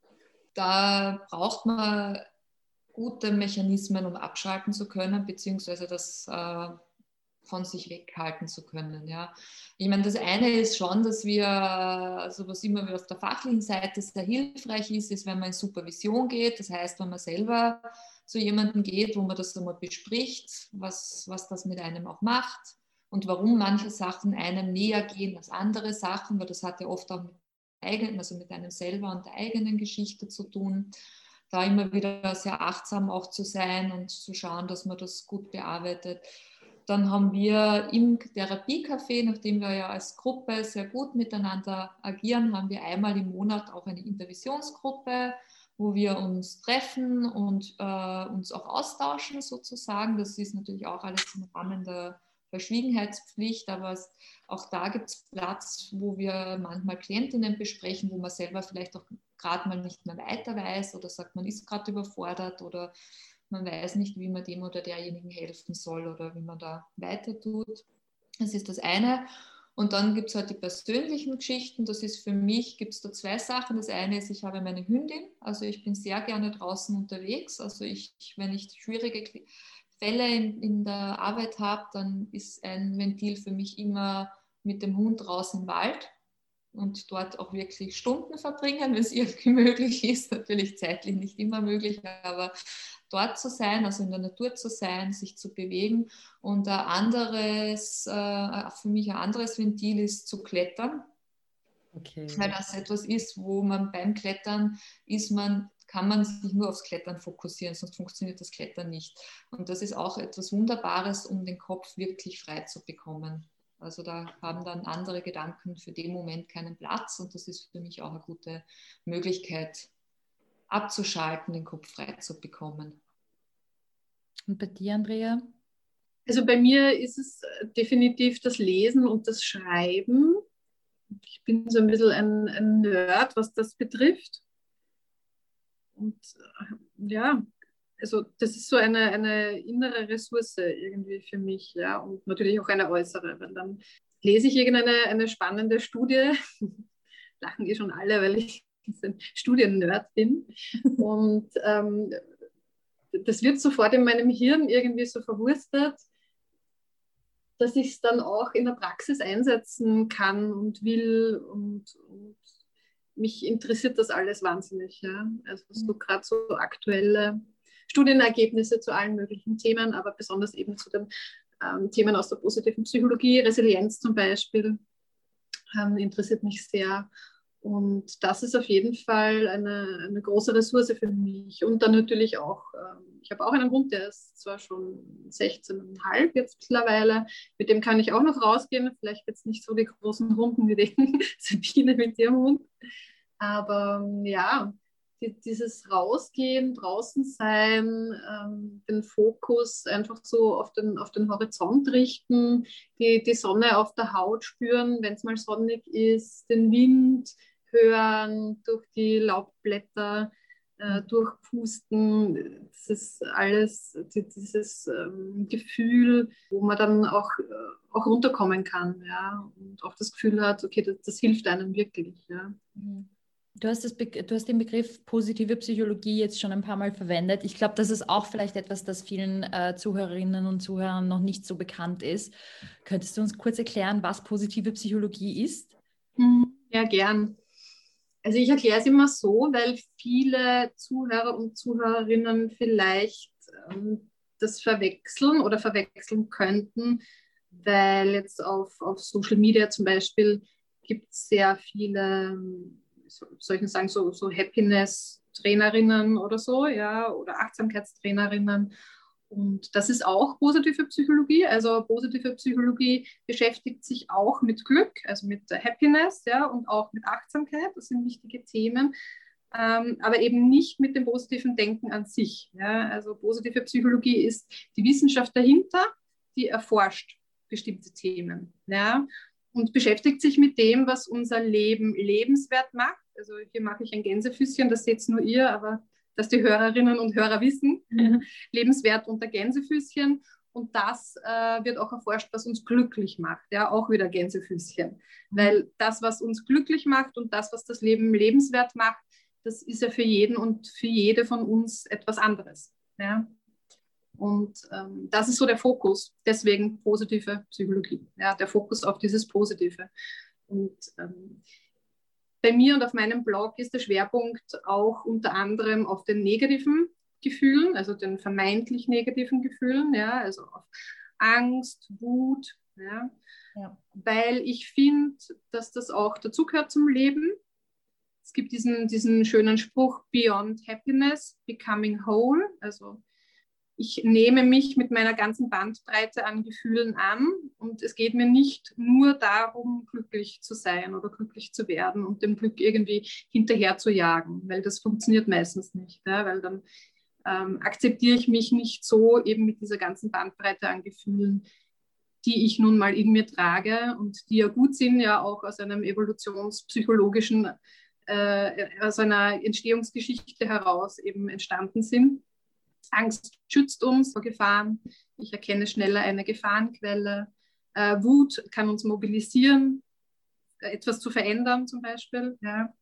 da braucht man gute Mechanismen, um abschalten zu können, beziehungsweise das äh, von sich weghalten zu können. Ja. Ich meine, das eine ist schon, dass wir, also was immer auf der fachlichen Seite sehr hilfreich ist, ist, wenn man in Supervision geht. Das heißt, wenn man selber zu jemandem geht, wo man das einmal bespricht, was, was das mit einem auch macht und warum manche Sachen einem näher gehen als andere Sachen, weil das hat ja oft auch mit eigenen, also mit einem selber und der eigenen Geschichte zu tun. Da immer wieder sehr achtsam auch zu sein und zu schauen, dass man das gut bearbeitet. Dann haben wir im Therapiecafé, nachdem wir ja als Gruppe sehr gut miteinander agieren, haben wir einmal im Monat auch eine Intervisionsgruppe, wo wir uns treffen und äh, uns auch austauschen sozusagen. Das ist natürlich auch alles im Rahmen der Verschwiegenheitspflicht, aber auch da gibt es Platz, wo wir manchmal Klientinnen besprechen, wo man selber vielleicht auch gerade mal nicht mehr weiter weiß oder sagt, man ist gerade überfordert oder man weiß nicht, wie man dem oder derjenigen helfen soll oder wie man da weiter tut. Das ist das eine. Und dann gibt es halt die persönlichen Geschichten. Das ist für mich, gibt es da zwei Sachen. Das eine ist, ich habe meine Hündin. Also ich bin sehr gerne draußen unterwegs. Also ich, wenn ich schwierige Fälle in, in der Arbeit habe, dann ist ein Ventil für mich immer mit dem Hund raus im Wald und dort auch wirklich Stunden verbringen, wenn es irgendwie (laughs) möglich ist. Natürlich zeitlich nicht immer möglich, aber dort zu sein, also in der Natur zu sein, sich zu bewegen. Und ein anderes, äh, für mich ein anderes Ventil ist zu klettern. Okay. Weil das etwas ist, wo man beim Klettern ist man kann man sich nur aufs Klettern fokussieren, sonst funktioniert das Klettern nicht. Und das ist auch etwas Wunderbares, um den Kopf wirklich frei zu bekommen. Also da haben dann andere Gedanken für den Moment keinen Platz und das ist für mich auch eine gute Möglichkeit, abzuschalten, den Kopf frei zu bekommen. Und bei dir, Andrea? Also bei mir ist es definitiv das Lesen und das Schreiben. Ich bin so ein bisschen ein, ein Nerd, was das betrifft. Und äh, ja, also das ist so eine, eine innere Ressource irgendwie für mich, ja, und natürlich auch eine äußere, weil dann lese ich irgendeine eine spannende Studie, (laughs) lachen eh schon alle, weil ich (laughs) ein Studiennerd bin. Und ähm, das wird sofort in meinem Hirn irgendwie so verwurstet, dass ich es dann auch in der Praxis einsetzen kann und will und, und mich interessiert das alles wahnsinnig. Ja? Also so mhm. gerade so aktuelle Studienergebnisse zu allen möglichen Themen, aber besonders eben zu den ähm, Themen aus der positiven Psychologie, Resilienz zum Beispiel, ähm, interessiert mich sehr. Und das ist auf jeden Fall eine, eine große Ressource für mich. Und dann natürlich auch, ähm, ich habe auch einen Hund, der ist zwar schon 16,5 jetzt mittlerweile, mit dem kann ich auch noch rausgehen. Vielleicht jetzt nicht so die großen Runden wie den (laughs) Sabine mit ihrem Hund. Aber ähm, ja, die, dieses Rausgehen, draußen sein, ähm, den Fokus einfach so auf den, auf den Horizont richten, die, die Sonne auf der Haut spüren, wenn es mal sonnig ist, den Wind hören durch die Laubblätter. äh, durchpusten, das ist alles, dieses ähm, Gefühl, wo man dann auch, äh, auch runterkommen kann, ja, und auch das Gefühl hat, okay, das, das hilft einem wirklich, ja. Mhm. Du hast, das du hast den Begriff positive Psychologie jetzt schon ein paar Mal verwendet. Ich glaube, das ist auch vielleicht etwas, das vielen äh, Zuhörerinnen und Zuhörern noch nicht so bekannt ist. Könntest du uns kurz erklären, was positive Psychologie ist? Mhm. Ja, gern. Also ich erkläre es immer so, weil viele Zuhörer und Zuhörerinnen vielleicht ähm, das verwechseln oder verwechseln könnten, weil jetzt auf, auf Social Media zum Beispiel gibt es sehr viele, soll ich sagen, so, so Happiness-Trainerinnen oder so, ja, oder Achtsamkeitstrainerinnen. Und das ist auch positive Psychologie. Also positive Psychologie beschäftigt sich auch mit Glück, also mit Happiness ja, und auch mit Achtsamkeit. Das sind wichtige Themen. Ähm, aber eben nicht mit dem positiven Denken an sich. Ja. Also positive Psychologie ist die Wissenschaft dahinter, die erforscht bestimmte Themen ja, und beschäftigt sich mit dem, was unser Leben lebenswert macht. Also hier mache ich ein Gänsefüßchen, das seht nur ihr, aber dass die Hörerinnen und Hörer wissen, mhm. lebenswert unter Gänsefüßchen. Und das äh, wird auch erforscht, was uns glücklich macht. Ja, auch wieder Gänsefüßchen. Mhm. Weil das, was uns glücklich macht und das, was das Leben lebenswert macht, das ist ja für jeden und für jede von uns etwas anderes. Ja? Und ähm, das ist so der Fokus. Deswegen positive Psychologie. Ja, der Fokus auf dieses Positive. Und ähm, bei mir und auf meinem Blog ist der Schwerpunkt auch unter anderem auf den negativen Gefühlen, also den vermeintlich negativen Gefühlen, ja, also auf Angst, Wut, ja, ja. weil ich finde, dass das auch dazugehört zum Leben. Es gibt diesen, diesen schönen Spruch, Beyond Happiness, Becoming Whole, also ich nehme mich mit meiner ganzen Bandbreite an Gefühlen an und es geht mir nicht nur darum, glücklich zu sein oder glücklich zu werden und dem Glück irgendwie hinterher zu jagen, weil das funktioniert meistens nicht, ja, weil dann ähm, akzeptiere ich mich nicht so eben mit dieser ganzen Bandbreite an Gefühlen, die ich nun mal in mir trage und die ja gut sind, ja auch aus einem evolutionspsychologischen, äh, aus einer Entstehungsgeschichte heraus eben entstanden sind. Angst schützt uns vor Gefahren. Ich erkenne schneller eine Gefahrenquelle. Äh, Wut kann uns mobilisieren, etwas zu verändern zum Beispiel. Ja.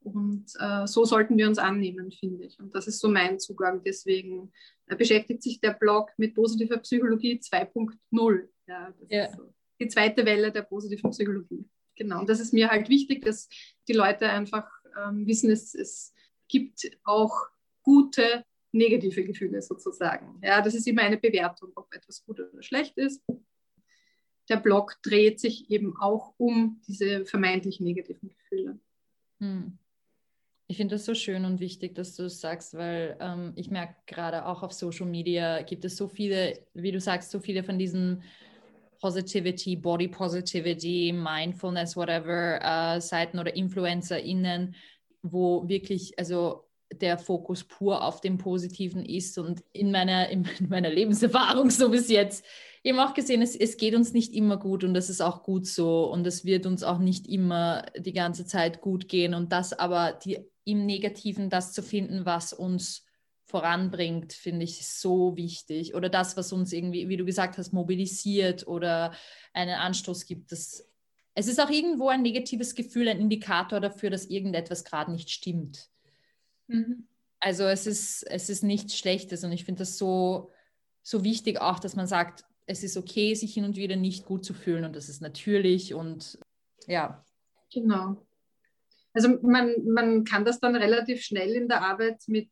Und äh, so sollten wir uns annehmen, finde ich. Und das ist so mein Zugang. Deswegen äh, beschäftigt sich der Blog mit positiver Psychologie 2.0. Ja, ja. So die zweite Welle der positiven Psychologie. Genau. Und das ist mir halt wichtig, dass die Leute einfach ähm, wissen, es, es gibt auch gute negative Gefühle sozusagen. Ja, das ist immer eine Bewertung, ob etwas gut oder schlecht ist. Der Blog dreht sich eben auch um diese vermeintlich negativen Gefühle. Hm. Ich finde das so schön und wichtig, dass du es sagst, weil ähm, ich merke gerade auch auf Social Media gibt es so viele, wie du sagst, so viele von diesen Positivity, Body Positivity, Mindfulness, whatever äh, Seiten oder InfluencerInnen, wo wirklich, also der Fokus pur auf dem Positiven ist und in meiner, in (laughs) meiner Lebenserfahrung so bis jetzt eben auch gesehen, es, es geht uns nicht immer gut und das ist auch gut so und es wird uns auch nicht immer die ganze Zeit gut gehen und das aber die, im Negativen das zu finden, was uns voranbringt, finde ich so wichtig oder das, was uns irgendwie, wie du gesagt hast, mobilisiert oder einen Anstoß gibt, das es ist auch irgendwo ein negatives Gefühl, ein Indikator dafür, dass irgendetwas gerade nicht stimmt. Mhm. Also es ist, es ist nichts Schlechtes und ich finde das so, so wichtig auch, dass man sagt, es ist okay, sich hin und wieder nicht gut zu fühlen und das ist natürlich und ja. Genau. Also man, man kann das dann relativ schnell in der Arbeit mit,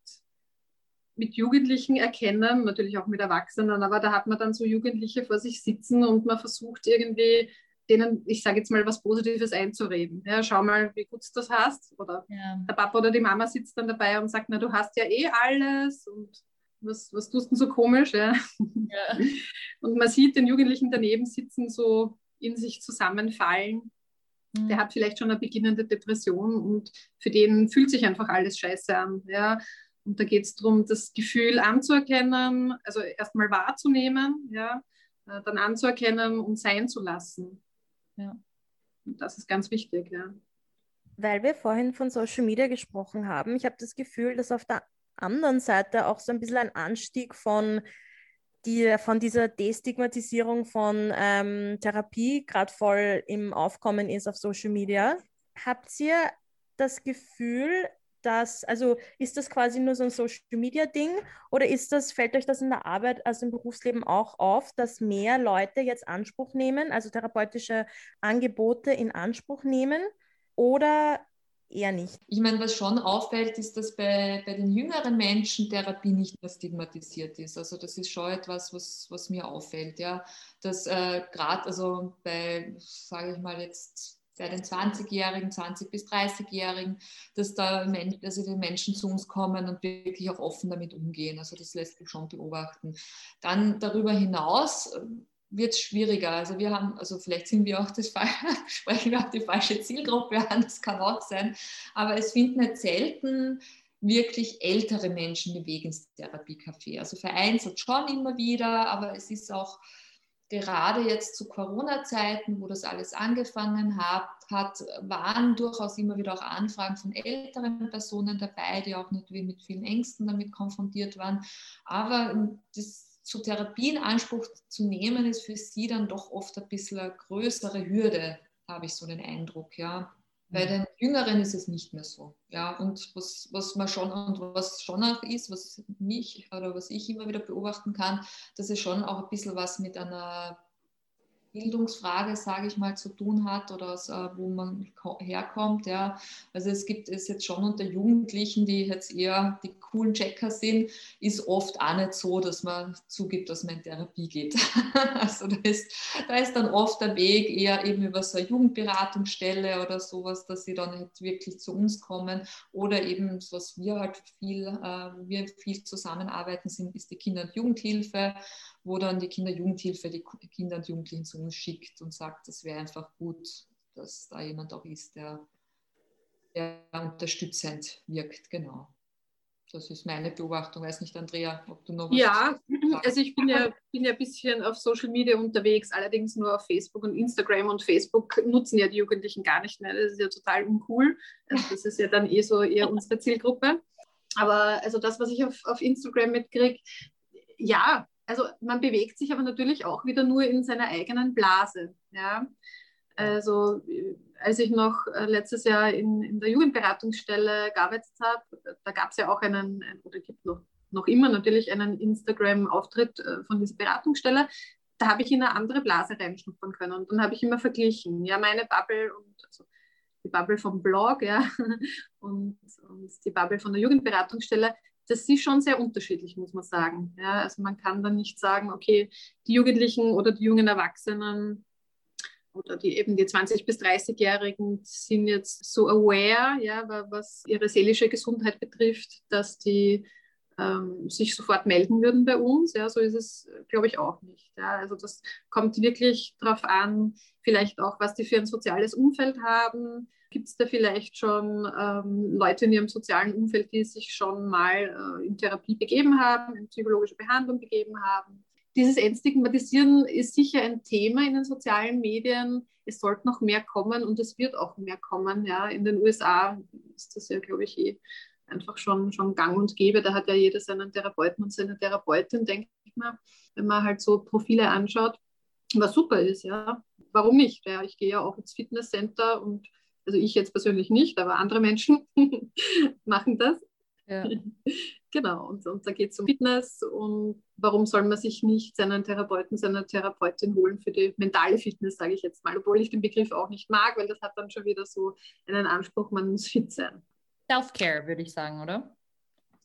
mit Jugendlichen erkennen, natürlich auch mit Erwachsenen, aber da hat man dann so Jugendliche vor sich sitzen und man versucht irgendwie denen, ich sage jetzt mal, was Positives einzureden. Ja, schau mal, wie gut du das hast. Oder ja. der Papa oder die Mama sitzt dann dabei und sagt, na, du hast ja eh alles und was, was tust du denn so komisch? Ja? ja. (laughs) Und man sieht den Jugendlichen daneben sitzen, so in sich zusammenfallen. Mhm. Der hat vielleicht schon eine beginnende Depression und für den fühlt sich einfach alles scheiße an. Ja? Und da geht es darum, das Gefühl anzuerkennen, also erstmal wahrzunehmen, ja, äh, dann anzuerkennen und sein zu lassen. Ja. Und das ist ganz wichtig, ja. Weil wir vorhin von Social Media gesprochen haben, ich habe das Gefühl, dass auf der anderen Seite auch so ein bisschen ein Anstieg von, die, von dieser Destigmatisierung von ähm, Therapie gerade voll im Aufkommen ist auf Social Media. Habt ihr das Gefühl, dass, also ist das quasi nur so ein Social Media Ding oder ist das, fällt euch das in der Arbeit, also im Berufsleben auch auf, dass mehr Leute jetzt Anspruch nehmen, also therapeutische Angebote in Anspruch nehmen oder eher nicht? Ich meine, was schon auffällt, ist, dass bei, bei den jüngeren Menschen Therapie nicht mehr stigmatisiert ist. Also das ist schon etwas, was, was mir auffällt, ja, dass äh, gerade also bei, sage ich mal jetzt bei den 20-Jährigen, 20- bis 30-Jährigen, dass da also die Menschen zu uns kommen und wirklich auch offen damit umgehen. Also das lässt sich schon beobachten. Dann darüber hinaus äh, wird es schwieriger. Also wir haben, also vielleicht sind wir auch das (laughs) sprechen wir auch die falsche Zielgruppe an, das kann auch sein, aber es finden nicht selten wirklich ältere Menschen den Weg ins Therapiecafé. Also vereinzelt schon immer wieder, aber es ist auch gerade jetzt zu Corona-Zeiten, wo das alles angefangen hat, hat, waren durchaus immer wieder auch Anfragen von älteren Personen dabei, die auch natürlich mit vielen Ängsten damit konfrontiert waren. Aber das zu Therapie in Anspruch zu nehmen, ist für sie dann doch oft ein bisschen eine größere Hürde, habe ich so den Eindruck, ja. Bei den Jüngeren ist es nicht mehr so. Ja, und was, was man schon und was schon auch ist, was mich oder was ich immer wieder beobachten kann, dass es schon auch ein bisschen was mit einer Bildungsfrage, sage ich mal, zu tun hat oder aus, äh, wo man herkommt. Ja. Also es gibt es jetzt schon unter Jugendlichen, die jetzt eher die coolen Checker sind, ist oft auch nicht so, dass man zugibt, dass man in Therapie geht. (laughs) also da ist, da ist dann oft der Weg eher eben über so eine Jugendberatungsstelle oder sowas, dass sie dann nicht wirklich zu uns kommen oder eben, was wir halt viel, äh, wir viel zusammenarbeiten sind, ist die Kinder- und Jugendhilfe wo dann die Kinder-Jugendhilfe die Kinder und Jugendlichen zu uns schickt und sagt, es wäre einfach gut, dass da jemand auch ist, der, der unterstützend wirkt. Genau. Das ist meine Beobachtung. Weiß nicht, Andrea, ob du noch was Ja, also ich bin ja, bin ja ein bisschen auf Social Media unterwegs, allerdings nur auf Facebook und Instagram und Facebook nutzen ja die Jugendlichen gar nicht mehr. Das ist ja total uncool. Also das ist ja dann eh so eher unsere Zielgruppe. Aber also das, was ich auf, auf Instagram mitkriege, ja, also man bewegt sich aber natürlich auch wieder nur in seiner eigenen Blase. Ja? Also als ich noch äh, letztes Jahr in, in der Jugendberatungsstelle gearbeitet habe, da gab es ja auch einen, oder gibt noch, noch immer natürlich einen Instagram-Auftritt äh, von dieser Beratungsstelle. Da habe ich in eine andere Blase reinschnuppern können. Und dann habe ich immer verglichen, ja, meine Bubble und also die Bubble vom Blog, ja, (laughs) und, und die Bubble von der Jugendberatungsstelle das ist schon sehr unterschiedlich, muss man sagen. Ja, also man kann dann nicht sagen, okay, die Jugendlichen oder die jungen Erwachsenen oder die eben die 20- bis 30-Jährigen sind jetzt so aware, ja, was ihre seelische Gesundheit betrifft, dass die ähm, sich sofort melden würden bei uns. Ja, so ist es, glaube ich, auch nicht. Ja, also das kommt wirklich darauf an, vielleicht auch, was die für ein soziales Umfeld haben, Gibt es da vielleicht schon ähm, Leute in ihrem sozialen Umfeld, die sich schon mal äh, in Therapie begeben haben, in psychologische Behandlung begeben haben? Dieses Entstigmatisieren ist sicher ein Thema in den sozialen Medien. Es sollte noch mehr kommen und es wird auch mehr kommen. Ja. In den USA ist das ja, glaube ich, eh einfach schon, schon gang und gäbe. Da hat ja jeder seinen Therapeuten und seine Therapeutin, denke ich mal, wenn man halt so Profile anschaut, was super ist, ja. Warum nicht? Ja, ich gehe ja auch ins Fitnesscenter und also ich jetzt persönlich nicht, aber andere Menschen (laughs) machen das. Ja. (laughs) Genau, und, und da geht es um Fitness und warum soll man sich nicht seinen Therapeuten, seine Therapeutin holen für die mentale Fitness, sage ich jetzt mal, obwohl ich den Begriff auch nicht mag, weil das hat dann schon wieder so einen Anspruch, man muss fit sein. Self-Care, würde ich sagen, oder?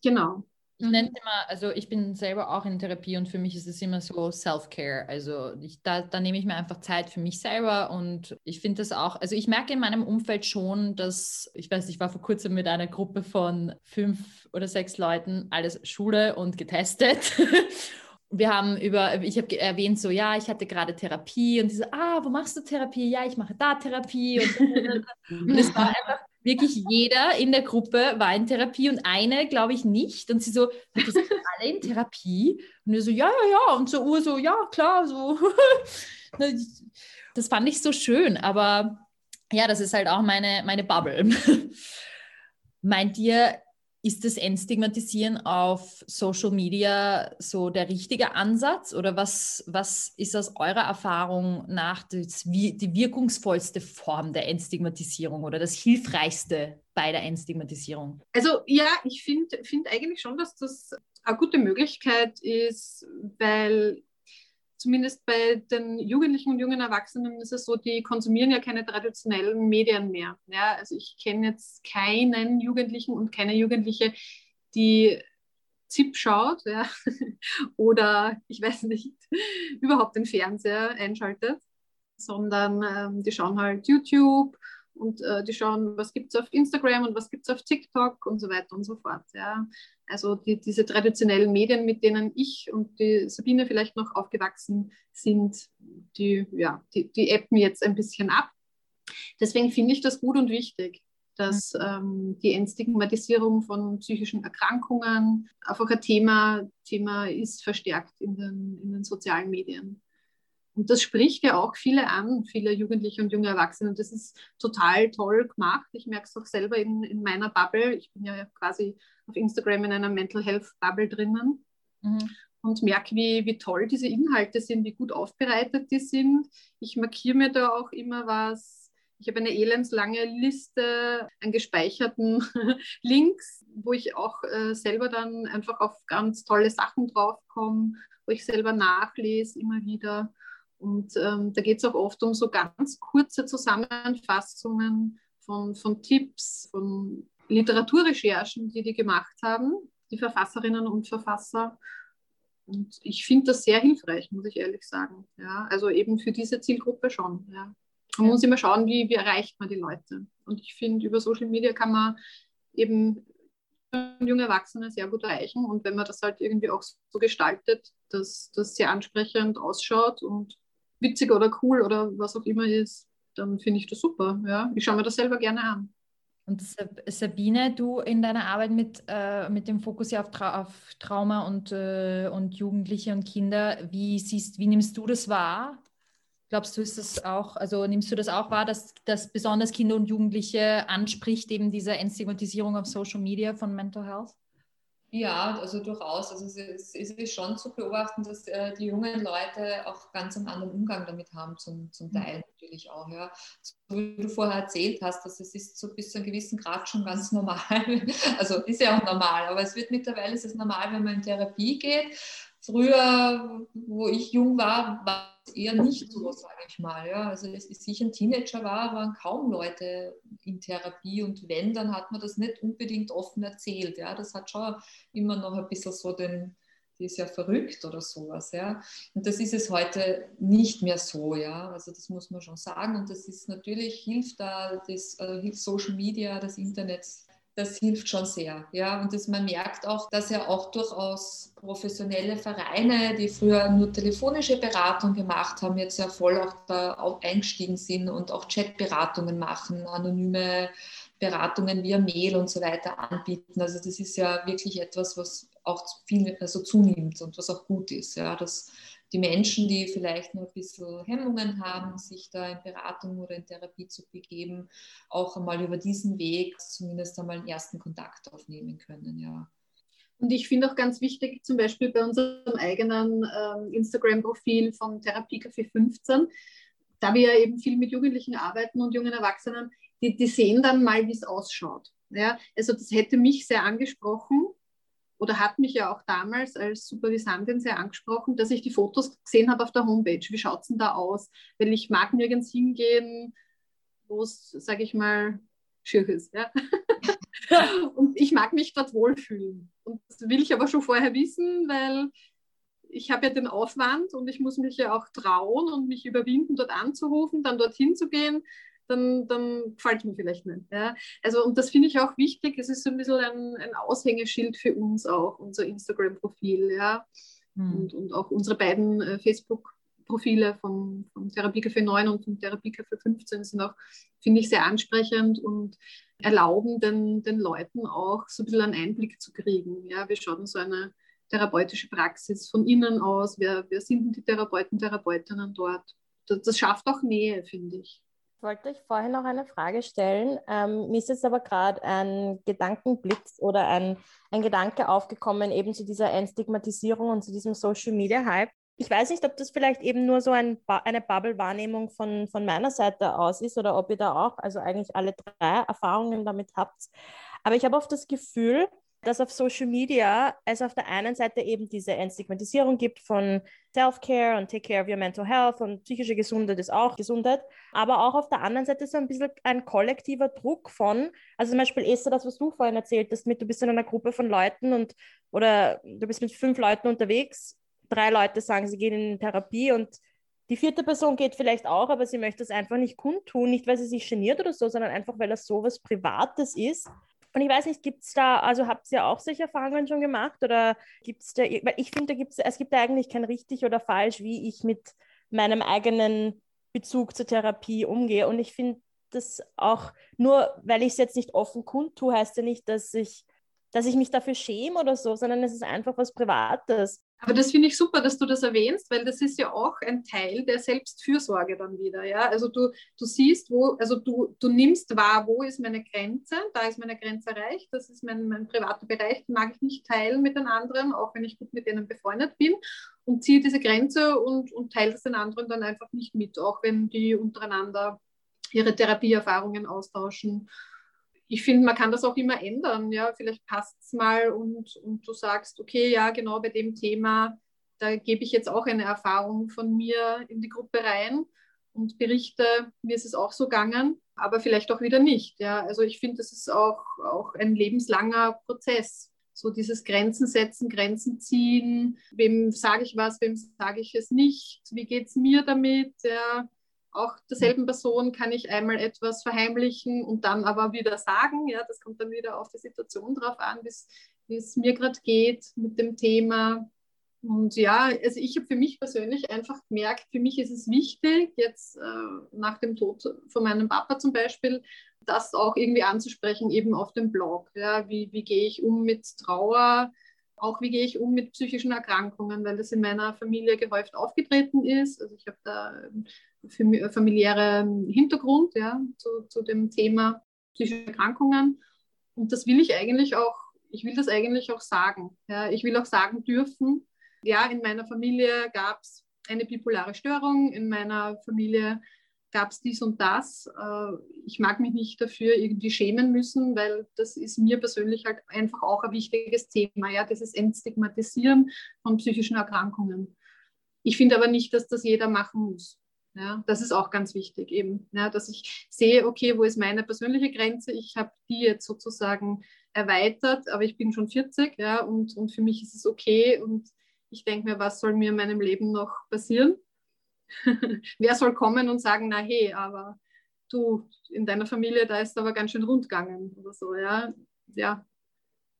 Genau, ich mhm. nenne es immer, also ich bin selber auch in Therapie und für mich ist es immer so Self-Care. Also ich, da, da nehme ich mir einfach Zeit für mich selber und ich finde das auch, also ich merke in meinem Umfeld schon, dass, ich weiß, ich war vor kurzem mit einer Gruppe von fünf oder sechs Leuten, alles Schule und getestet. (laughs) wir haben über, ich habe erwähnt, so, ja, ich hatte gerade Therapie und die so, ah, wo machst du Therapie? Ja, ich mache da Therapie. Und, (laughs) und es war einfach wirklich jeder in der Gruppe war in Therapie und eine, glaube ich, nicht. Und sie so, das sind alle in Therapie? Und wir so, ja, ja, ja. Und so Uhr so, ja, klar, so. (laughs) das fand ich so schön, aber ja, das ist halt auch meine, meine Bubble. (laughs) Meint ihr, ist das Entstigmatisieren auf Social Media so der richtige Ansatz oder was, was ist aus eurer Erfahrung nach das, die wirkungsvollste Form der Entstigmatisierung oder das hilfreichste bei der Entstigmatisierung? Also ja, ich finde find eigentlich schon, dass das eine gute Möglichkeit ist, weil zumindest bei den Jugendlichen und jungen Erwachsenen ist es so, die konsumieren ja keine traditionellen Medien mehr. Ja, also ich kenne jetzt keinen Jugendlichen und keine Jugendliche, die ZIP schaut ja, (laughs) oder ich weiß nicht, (laughs) überhaupt den Fernseher einschaltet, sondern ähm, die schauen halt YouTube und äh, die schauen, was gibt es auf Instagram und was gibt es auf TikTok und so weiter und so fort. Ja. Also die, diese traditionellen Medien, mit denen ich und die Sabine vielleicht noch aufgewachsen sind, die, ja, die, die appen jetzt ein bisschen ab. Deswegen finde ich das gut und wichtig, dass mhm. ähm, die Entstigmatisierung von psychischen Erkrankungen einfach ein Thema, Thema ist verstärkt in den, in den sozialen Medien. Und das spricht ja auch viele an, viele Jugendliche und junge Erwachsene. Und das ist total toll gemacht. Ich merke es auch selber in, in meiner Bubble. Ich bin ja quasi auf Instagram in einer Mental Health Bubble drinnen. Mhm. Und merke, wie, wie toll diese Inhalte sind, wie gut aufbereitet die sind. Ich markiere mir da auch immer was. Ich habe eine elendslange Liste an gespeicherten (laughs) Links, wo ich auch äh, selber dann einfach auf ganz tolle Sachen draufkomme, wo ich selber nachlese immer wieder. Und ähm, da geht es auch oft um so ganz kurze Zusammenfassungen von, von Tipps, von Literaturrecherchen, die die gemacht haben, die Verfasserinnen und Verfasser. Und ich finde das sehr hilfreich, muss ich ehrlich sagen. Ja, also eben für diese Zielgruppe schon. Ja. Man muss immer schauen, wie, wie erreicht man die Leute. Und ich finde, über Social Media kann man eben junge Erwachsene sehr gut erreichen. Und wenn man das halt irgendwie auch so gestaltet, dass das sehr ansprechend ausschaut und witzig oder cool oder was auch immer ist, dann finde ich das super. Ja? Ich schaue mir das selber gerne an. Und Sabine, du in deiner Arbeit mit, äh, mit dem Fokus ja auf, Tra auf Trauma und, äh, und Jugendliche und Kinder, wie siehst, wie nimmst du das wahr? Glaubst du, ist das auch, also nimmst du das auch wahr, dass das besonders Kinder und Jugendliche anspricht, eben diese Entstigmatisierung auf Social Media von Mental Health? Ja, also durchaus. Also es ist, schon zu beobachten, dass äh, die jungen Leute auch ganz einen anderen Umgang damit haben, zum, zum mhm. Teil natürlich auch. Ja. So wie du vorher erzählt hast, dass es ist so bis zu einem gewissen Grad schon ganz (laughs) normal. Also ist ja auch normal, aber es wird mittlerweile ist es normal, wenn man in Therapie geht. Früher, wo ich jung war, war eher nicht so, sage ich mal. Ja. Also als ich ein Teenager war, waren kaum Leute in Therapie und wenn, dann hat man das nicht unbedingt offen erzählt. Ja. Das hat schon immer noch ein bisschen so den, die ist ja verrückt oder sowas. Ja. Und das ist es heute nicht mehr so. Ja. Also das muss man schon sagen. Und das ist natürlich, hilft da das äh, Social Media, das Internet das hilft schon sehr. Ja? Und das, man merkt auch, dass ja auch durchaus professionelle Vereine, die früher nur telefonische Beratung gemacht haben, jetzt ja voll auch da eingestiegen sind und auch Chatberatungen machen, anonyme Beratungen via Mail und so weiter anbieten. Also das ist ja wirklich etwas, was auch viel also zunimmt und was auch gut ist. Ja? Das die Menschen, die vielleicht nur ein bisschen Hemmungen haben, sich da in Beratung oder in Therapie zu begeben, auch einmal über diesen Weg zumindest einmal einen ersten Kontakt aufnehmen können, ja. Und ich finde auch ganz wichtig, zum Beispiel bei unserem eigenen ähm, Instagram-Profil vom Therapiecafé 15, da wir ja eben viel mit Jugendlichen arbeiten und jungen Erwachsenen, die, die sehen dann mal, wie es ausschaut. Ja, also das hätte mich sehr angesprochen, oder hat mich ja auch damals als Supervisantin sehr angesprochen, dass ich die Fotos gesehen habe auf der Homepage. Wie schaut es denn da aus? Weil ich mag nirgends hingehen, wo es, sage ich mal, schier ist. Ja? (laughs) und ich mag mich dort wohlfühlen. Und das will ich aber schon vorher wissen, weil ich habe ja den Aufwand und ich muss mich ja auch trauen und mich überwinden, dort anzurufen, dann dorthin zu gehen dann, dann gefällt mir vielleicht nicht. Ja? Also, und das finde ich auch wichtig. Es ist so ein bisschen ein, ein Aushängeschild für uns auch, unser Instagram-Profil, ja. Mhm. Und, und auch unsere beiden äh, Facebook-Profile vom, vom Therapiecafé 9 und vom Therapiecafé 15 sind auch, finde ich, sehr ansprechend und erlauben den, den Leuten auch so ein bisschen einen Einblick zu kriegen. Ja, wir schauen so eine therapeutische Praxis von innen aus. Wer, wer sind denn die Therapeuten, Therapeutinnen dort? Das, das schafft auch Nähe, finde ich. Ich wollte euch vorhin noch eine Frage stellen. Ähm, mir ist jetzt aber gerade ein Gedankenblitz oder ein, ein Gedanke aufgekommen, eben zu dieser Entstigmatisierung und zu diesem Social Media Hype. Ich weiß nicht, ob das vielleicht eben nur so ein eine Bubble-Wahrnehmung von, von meiner Seite aus ist oder ob ihr da auch, also eigentlich alle drei Erfahrungen damit habt. Aber ich habe oft das Gefühl, dass auf Social Media es auf der einen Seite eben diese Entstigmatisierung gibt von Self-Care und Take Care of your mental health und psychische Gesundheit ist auch Gesundheit, aber auch auf der anderen Seite so ein bisschen ein kollektiver Druck von, also zum Beispiel Esther, das, was du vorhin erzählt hast, mit du bist in einer Gruppe von Leuten und oder du bist mit fünf Leuten unterwegs, drei Leute sagen, sie gehen in Therapie und die vierte Person geht vielleicht auch, aber sie möchte es einfach nicht kundtun, nicht weil sie sich geniert oder so, sondern einfach, weil das so was Privates ist und ich weiß nicht, gibt es da, also habt ihr auch solche Erfahrungen schon gemacht oder gibt es da, weil ich finde, es gibt da eigentlich kein richtig oder falsch, wie ich mit meinem eigenen Bezug zur Therapie umgehe. Und ich finde das auch, nur weil ich es jetzt nicht offen kundtue, heißt ja nicht, dass ich, dass ich mich dafür schäme oder so, sondern es ist einfach was Privates. Aber das finde ich super, dass du das erwähnst, weil das ist ja auch ein Teil der Selbstfürsorge dann wieder. Ja? Also du, du siehst, wo, also du, du nimmst wahr, wo ist meine Grenze, da ist meine Grenze erreicht, das ist mein, mein privater Bereich, den mag ich nicht teilen mit den anderen, auch wenn ich gut mit denen befreundet bin und ziehe diese Grenze und, und teile das den anderen dann einfach nicht mit, auch wenn die untereinander ihre Therapieerfahrungen austauschen ich finde, man kann das auch immer ändern. Ja, vielleicht passt es mal und, und du sagst, okay, ja, genau bei dem Thema, da gebe ich jetzt auch eine Erfahrung von mir in die Gruppe rein und berichte, mir ist es auch so gegangen, aber vielleicht auch wieder nicht. Ja, also ich finde, das ist auch, auch ein lebenslanger Prozess. So dieses Grenzen setzen, Grenzen ziehen, wem sage ich was, wem sage ich es nicht, wie geht es mir damit, ja, auch derselben Person kann ich einmal etwas verheimlichen und dann aber wieder sagen. Ja, das kommt dann wieder auf die Situation drauf an, wie es mir gerade geht mit dem Thema. Und ja, also ich habe für mich persönlich einfach gemerkt, für mich ist es wichtig, jetzt äh, nach dem Tod von meinem Papa zum Beispiel, das auch irgendwie anzusprechen, eben auf dem Blog. Ja, wie, wie gehe ich um mit Trauer? Auch wie gehe ich um mit psychischen Erkrankungen, weil das in meiner Familie gehäuft aufgetreten ist. Also ich habe da familiären Hintergrund ja, zu, zu dem Thema psychische Erkrankungen. Und das will ich eigentlich auch, ich will das eigentlich auch sagen. Ja. Ich will auch sagen dürfen, ja, in meiner Familie gab es eine bipolare Störung, in meiner Familie gab es dies und das. Äh, ich mag mich nicht dafür irgendwie schämen müssen, weil das ist mir persönlich halt einfach auch ein wichtiges Thema, ja, dieses Entstigmatisieren von psychischen Erkrankungen. Ich finde aber nicht, dass das jeder machen muss. Ja, das ist auch ganz wichtig eben, ja, dass ich sehe, okay, wo ist meine persönliche Grenze? Ich habe die jetzt sozusagen erweitert, aber ich bin schon 40 ja, und, und für mich ist es okay und ich denke mir, was soll mir in meinem Leben noch passieren? (laughs) Wer soll kommen und sagen, na hey, aber du, in deiner Familie, da ist aber ganz schön rundgegangen oder so, ja. Ja,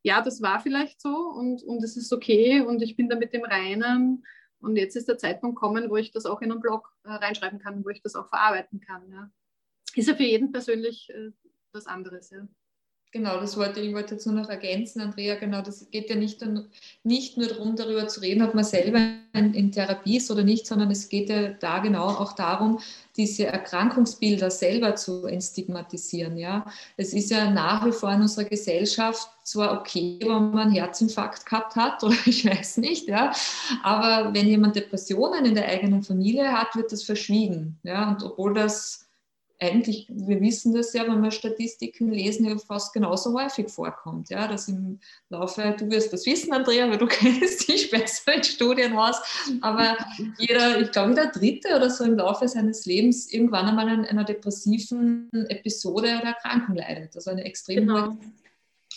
ja das war vielleicht so und, und es ist okay und ich bin da mit dem Reinen und jetzt ist der Zeitpunkt gekommen, wo ich das auch in einen Blog äh, reinschreiben kann, wo ich das auch verarbeiten kann. Ja. Ist ja für jeden persönlich äh, was anderes. Ja. Genau, das wollte ich wollte nur noch ergänzen, Andrea. Genau, das geht ja nicht, nicht nur darum, darüber zu reden, ob man selber in, in, Therapie ist oder nicht, sondern es geht ja da genau auch darum, diese Erkrankungsbilder selber zu entstigmatisieren. Ja, es ist ja nach wie vor in unserer Gesellschaft zwar okay, wenn man einen Herzinfarkt gehabt hat oder (laughs) ich weiß nicht, ja, aber wenn jemand Depressionen in der eigenen Familie hat, wird das verschwiegen. Ja, und obwohl das eigentlich, wir wissen das ja, wenn wir Statistiken lesen, ja fast genauso häufig vorkommt. Ja, dass im Laufe, du wirst das wissen, Andrea, weil du (laughs) kennst dich besser in Studien aus, aber jeder, ich glaube, jeder Dritte oder so im Laufe seines Lebens irgendwann einmal an einer depressiven Episode oder Erkrankung leidet. Also eine extrem genau.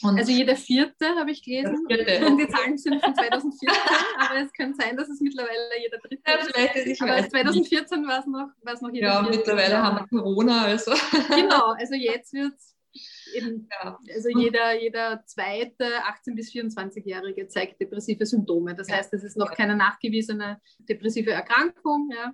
Und also jeder vierte habe ich gelesen. Und die Zahlen sind von 2014, (laughs) aber es könnte sein, dass es mittlerweile jeder dritte ja, vielleicht ist. Ich aber 2014 war es noch, noch jeder Ja, vierte. mittlerweile haben wir Corona. Also. Genau, also jetzt wird es eben, ja. also jeder, jeder zweite 18- bis 24-Jährige zeigt depressive Symptome. Das heißt, es ist noch keine nachgewiesene depressive Erkrankung. Ja.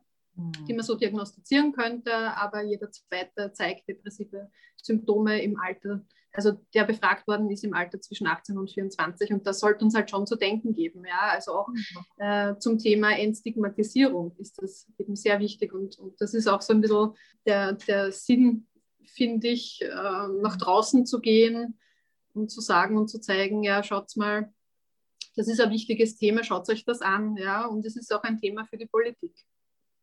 die man so diagnostizieren könnte, aber jeder zweite zeigt depressive Symptome im Alter. Also der befragt worden ist im Alter zwischen 18 und 24 und das sollte uns halt schon zu denken geben. Ja? Also auch mhm. äh, zum Thema Entstigmatisierung ist das eben sehr wichtig und, und das ist auch so ein bisschen der, der Sinn, finde ich, äh, nach draußen zu gehen und zu sagen und zu zeigen, ja, schaut mal, das ist ein wichtiges Thema, schaut euch das an, ja, und es ist auch ein Thema für die Politik.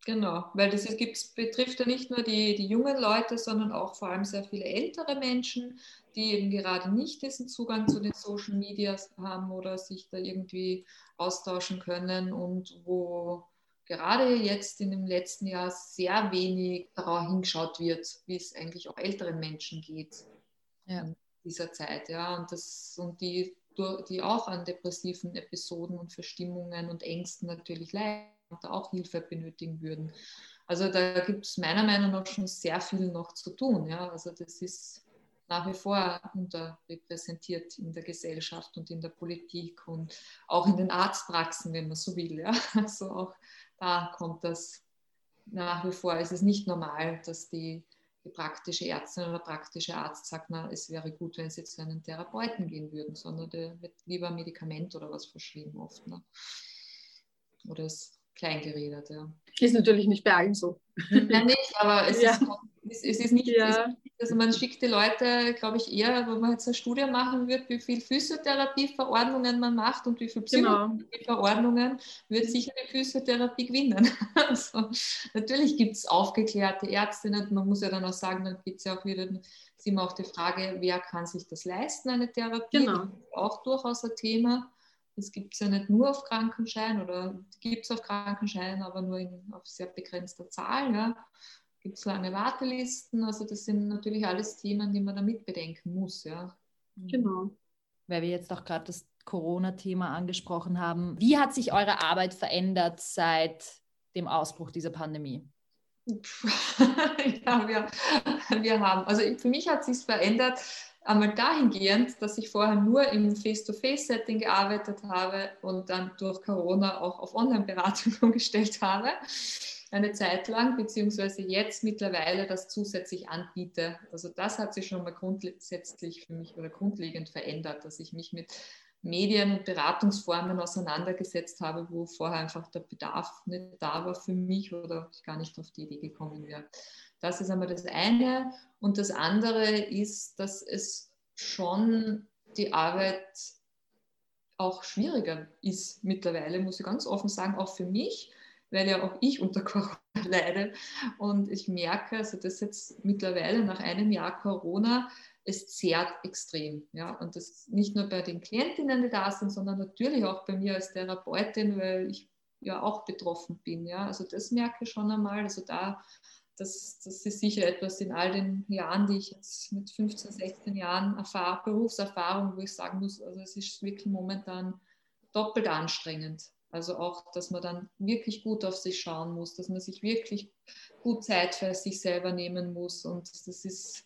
Genau, weil das ist, betrifft ja nicht nur die, die jungen Leute, sondern auch vor allem sehr viele ältere Menschen, die eben gerade nicht diesen Zugang zu den Social Medias haben oder sich da irgendwie austauschen können und wo gerade jetzt in dem letzten Jahr sehr wenig darauf hingeschaut wird, wie es eigentlich auch älteren Menschen geht ja. in dieser Zeit. Ja, und, das, und die, die auch an depressiven Episoden und Verstimmungen und Ängsten natürlich leiden und auch Hilfe benötigen würden. Also da gibt es meiner Meinung nach schon sehr viel noch zu tun. Ja? Also das ist nach wie vor unterrepräsentiert in der Gesellschaft und in der Politik und auch in den Arztpraxen, wenn man so will. Ja? (laughs) Also auch da kommt das nach wie vor. Es ist nicht normal, dass die, die praktische Ärztin oder praktische Arzt sagt, na, es wäre gut, wenn sie zu einem Therapeuten gehen würden, sondern der wird lieber ein Medikament oder was verschrieben oft. Ne? Oder es kleingeredet, ja. Ist natürlich nicht bei allen so. Nein, nicht, aber es, ja. ist, es, ist nicht, ja. Also man schickt die Leute, glaube ich, eher, wenn man jetzt eine Studie machen wird, wie viel Physiotherapieverordnungen man macht und wie viel genau. Psychotherapieverordnungen, genau. wird sicher die Physiotherapie gewinnen. (laughs) Also, natürlich gibt es aufgeklärte Ärztinnen, man muss ja dann auch sagen, dann gibt es ja auch wieder ist immer auch die Frage, wer kann sich das leisten, eine Therapie, genau. das ist auch durchaus ein Thema. Es gibt es ja nicht nur auf Krankenschein oder gibt es auf Krankenschein, aber nur in, auf sehr begrenzter Zahl. Ja. Gibt es lange Wartelisten? Also das sind natürlich alles Themen, die man da mitbedenken muss. Ja. Genau. Weil wir jetzt auch gerade das Corona-Thema angesprochen haben. Wie hat sich eure Arbeit verändert seit dem Ausbruch dieser Pandemie? (laughs) ja, wir, wir haben, also für mich hat sich verändert, einmal dahingehend, dass ich vorher nur im Face-to-Face-Setting gearbeitet habe und dann durch Corona auch auf Online-Beratung (laughs) umgestellt habe, eine Zeit lang, beziehungsweise jetzt mittlerweile das zusätzlich anbiete. Also das hat sich schon mal grundsätzlich für mich oder grundlegend verändert, dass ich mich mit Medien- und Beratungsformen auseinandergesetzt habe, wo vorher einfach der Bedarf nicht da war für mich oder ich gar nicht auf die Idee gekommen wäre. Das ist einmal das eine. Und das andere ist, dass es schon die Arbeit auch schwieriger ist mittlerweile, muss ich ganz offen sagen, auch für mich, weil ja auch ich unter Corona (laughs) leide. Und ich merke, also das jetzt mittlerweile nach einem Jahr Corona, es zehrt extrem. Ja? Und das nicht nur bei den Klientinnen, die da sind, sondern natürlich auch bei mir als Therapeutin, weil ich ja auch betroffen bin. Ja? Also das merke ich schon einmal. Also da das, das ist sicher etwas in all den Jahren, die ich jetzt mit 15, 16 Jahren erfahre, Berufserfahrung, wo ich sagen muss, also es ist wirklich momentan doppelt anstrengend. Also auch, dass man dann wirklich gut auf sich schauen muss, dass man sich wirklich gut Zeit für sich selber nehmen muss. Und das ist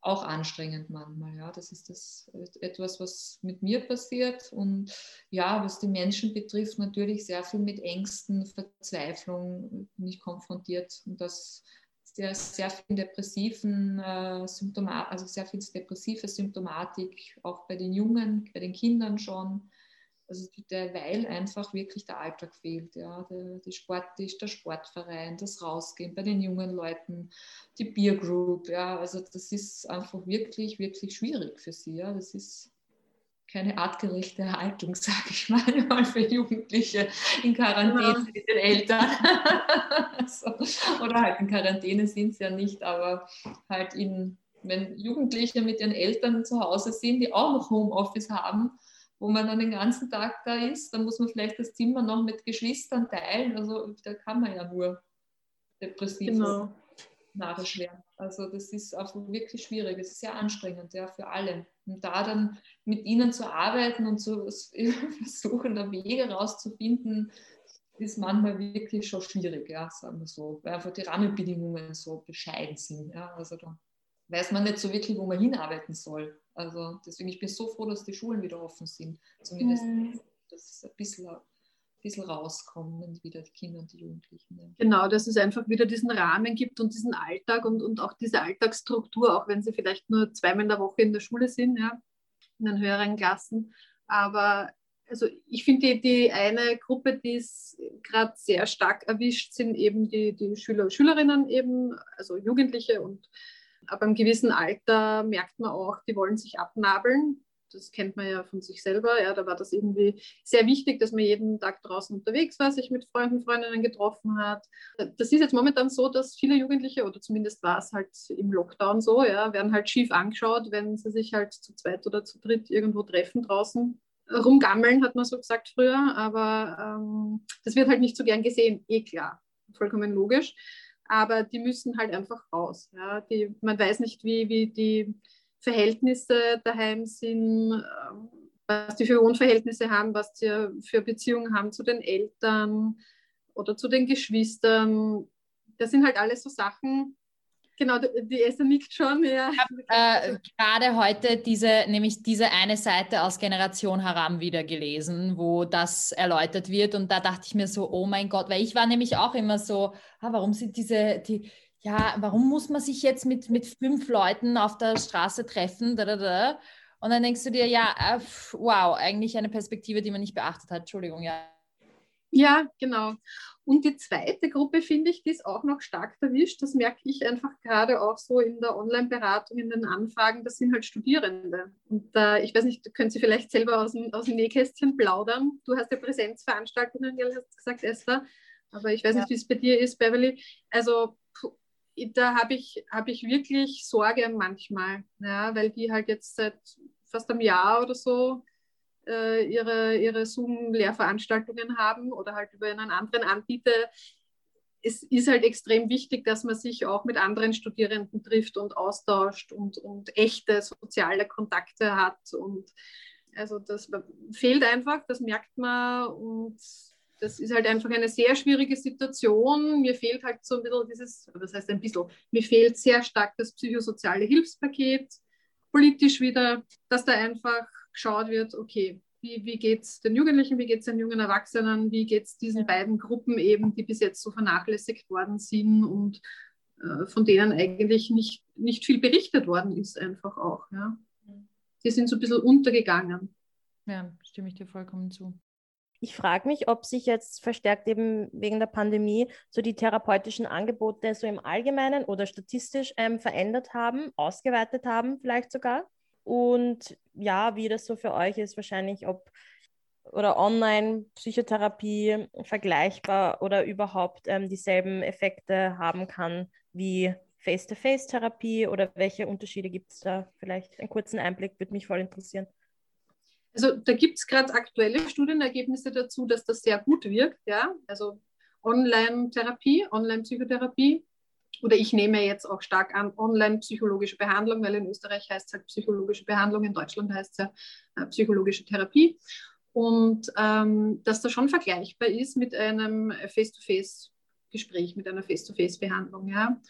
auch anstrengend manchmal. Ja, das ist das etwas, was mit mir passiert und ja, was die Menschen betrifft, natürlich sehr viel mit Ängsten, Verzweiflung nicht konfrontiert und das sehr, sehr viel depressiven äh, Symptomatik, also sehr viel depressive Symptomatik, auch bei den Jungen, bei den Kindern schon. Also derweil einfach wirklich der Alltag fehlt. Ja. Der, die Sport, die, der Sportverein, das Rausgehen bei den jungen Leuten, die Beer Group. Ja. Also das ist einfach wirklich, wirklich schwierig für sie. Ja. Das ist keine artgerechte Haltung, (laughs) sage ich (laughs) mal, für Jugendliche in Quarantäne ja. mit den Eltern. (laughs) so. Oder halt in Quarantäne sind sie ja nicht, aber halt in, wenn Jugendliche mit ihren Eltern zu Hause sind, die auch noch Homeoffice haben, wo man dann den ganzen Tag da ist, dann muss man vielleicht das Zimmer noch mit Geschwistern teilen. Also da kann man ja nur depressiv genau. nachher Also das ist auch wirklich schwierig. Es ist sehr anstrengend, ja, für alle. Und da dann mit ihnen zu arbeiten und zu (laughs) versuchen, da Wege rauszufinden, ist manchmal wirklich schon schwierig, ja, sagen wir so, weil einfach die Rahmenbedingungen so bescheiden sind. Ja. Also da weiß man nicht so wirklich, wo man hinarbeiten soll. Also deswegen, ich bin so froh, dass die Schulen wieder offen sind. Zumindest, mhm. dass es ein bisschen bisschen rauskommen, wieder die Kinder und die Jugendlichen. Ja. Genau, dass es einfach wieder diesen Rahmen gibt und diesen Alltag und, und auch diese Alltagsstruktur, auch wenn sie vielleicht nur zweimal in der Woche in der Schule sind, ja, in den höheren Klassen. Aber also ich finde die, die eine Gruppe, die es gerade sehr stark erwischt, sind eben die, die Schüler und Schülerinnen eben, also Jugendliche und ab einem gewissen Alter merkt man auch, die wollen sich abnabeln das kennt man ja von sich selber. Ja, da war das irgendwie sehr wichtig, dass man jeden Tag draußen unterwegs war, sich mit Freunden, Freundinnen getroffen hat. Das ist jetzt momentan so, dass viele Jugendliche, oder zumindest war es halt im Lockdown so, ja, werden halt schief angeschaut, wenn sie sich halt zu zweit oder zu dritt irgendwo treffen draußen. Rumgammeln, hat man so gesagt früher, aber ähm, das wird halt nicht so gern gesehen, eh klar, vollkommen logisch. Aber die müssen halt einfach raus. Ja. Die, man weiß nicht, wie, wie die Verhältnisse daheim sind, ähm, was die für Wohnverhältnisse haben, was die für Beziehungen haben zu den Eltern oder zu den Geschwistern. Das sind halt alles so Sachen, Genau, die Esther nickt schon. Ja. Ich habe äh, gerade heute diese, nämlich diese eine Seite aus Generation Haram wieder gelesen, wo das erläutert wird. Und da dachte ich mir so, oh mein Gott, weil ich war nämlich auch immer so, ah, warum sind diese, die, ja, warum muss man sich jetzt mit, mit fünf Leuten auf der Straße treffen? Da, da, da. Und dann denkst du dir, ja, äh, wow, eigentlich eine Perspektive, die man nicht beachtet hat. Entschuldigung, ja. Ja, genau. Und die zweite Gruppe, finde ich, die ist auch noch stark erwischt. Das merke ich einfach gerade auch so in der Online-Beratung, in den Anfragen. Das sind halt Studierende. Und äh, ich weiß nicht, können Sie vielleicht selber aus dem, aus dem Nähkästchen plaudern? Du hast ja Präsenzveranstaltungen, hast gesagt, Esther. Aber ich weiß ja. nicht, wie es bei dir ist, Beverly. Also da habe ich, hab ich wirklich Sorge manchmal, ja, weil die halt jetzt seit fast einem Jahr oder so äh, ihre, ihre Zoom-Lehrveranstaltungen haben oder halt über einen anderen Anbieter. Es ist halt extrem wichtig, dass man sich auch mit anderen Studierenden trifft und austauscht und, und echte soziale Kontakte hat. Und also das fehlt einfach, das merkt man und das ist halt einfach eine sehr schwierige Situation. Mir fehlt halt so ein bisschen dieses, das heißt ein bisschen, mir fehlt sehr stark das psychosoziale Hilfspaket, politisch wieder, dass da einfach geschaut wird, okay, wie, wie geht es den Jugendlichen, wie geht es den jungen Erwachsenen, wie geht es diesen beiden Gruppen eben, die bis jetzt so vernachlässigt worden sind und äh, von denen eigentlich nicht, nicht viel berichtet worden ist, einfach auch. Ja. Die sind so ein bisschen untergegangen. Ja, stimme ich dir vollkommen zu. Ich frage mich, ob sich jetzt verstärkt eben wegen der Pandemie so die therapeutischen Angebote so im Allgemeinen oder statistisch ähm, verändert haben, ausgeweitet haben vielleicht sogar. Und ja, wie das so für euch ist, wahrscheinlich ob oder Online-Psychotherapie vergleichbar oder überhaupt ähm, dieselben Effekte haben kann wie Face-to-Face-Therapie oder welche Unterschiede gibt es da? Vielleicht einen kurzen Einblick würde mich voll interessieren. Also da gibt es gerade aktuelle Studienergebnisse dazu, dass das sehr gut wirkt. Ja? Also Online-Therapie, Online-Psychotherapie. Oder ich nehme jetzt auch stark an Online-psychologische Behandlung, weil in Österreich heißt es halt psychologische Behandlung, in Deutschland heißt es ja äh, psychologische Therapie. Und ähm, dass das schon vergleichbar ist mit einem Face-to-Face-Gespräch, mit einer Face-to-Face-Behandlung. Ja?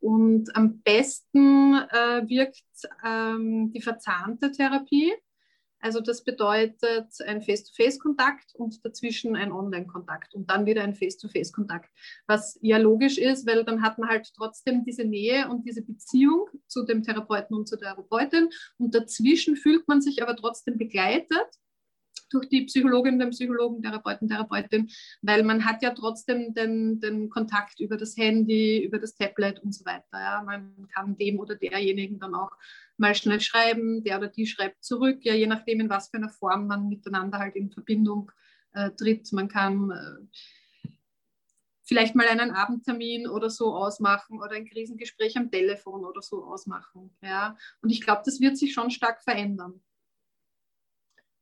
Und am besten äh, wirkt ähm, die verzahnte Therapie. Also das bedeutet ein Face-to-Face-Kontakt und dazwischen ein Online-Kontakt und dann wieder ein Face-to-Face-Kontakt. Was ja logisch ist, weil dann hat man halt trotzdem diese Nähe und diese Beziehung zu dem Therapeuten und zur Therapeutin und dazwischen fühlt man sich aber trotzdem begleitet durch die Psychologin, den Psychologen, Therapeuten, Therapeutin, weil man hat ja trotzdem den, den Kontakt über das Handy, über das Tablet und so weiter. Ja. Man kann dem oder derjenigen dann auch mal schnell schreiben, der oder die schreibt zurück, ja, je nachdem, in was für einer Form man miteinander halt in Verbindung äh, tritt. Man kann äh, vielleicht mal einen Abendtermin oder so ausmachen oder ein Krisengespräch am Telefon oder so ausmachen. Ja. Und ich glaube, das wird sich schon stark verändern.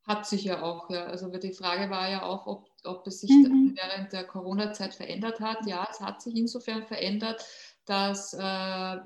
Hat sich ja auch, ja. Also die Frage war ja auch, ob, ob es sich mhm. während der Corona-Zeit verändert hat. Ja, es hat sich insofern verändert, dass äh,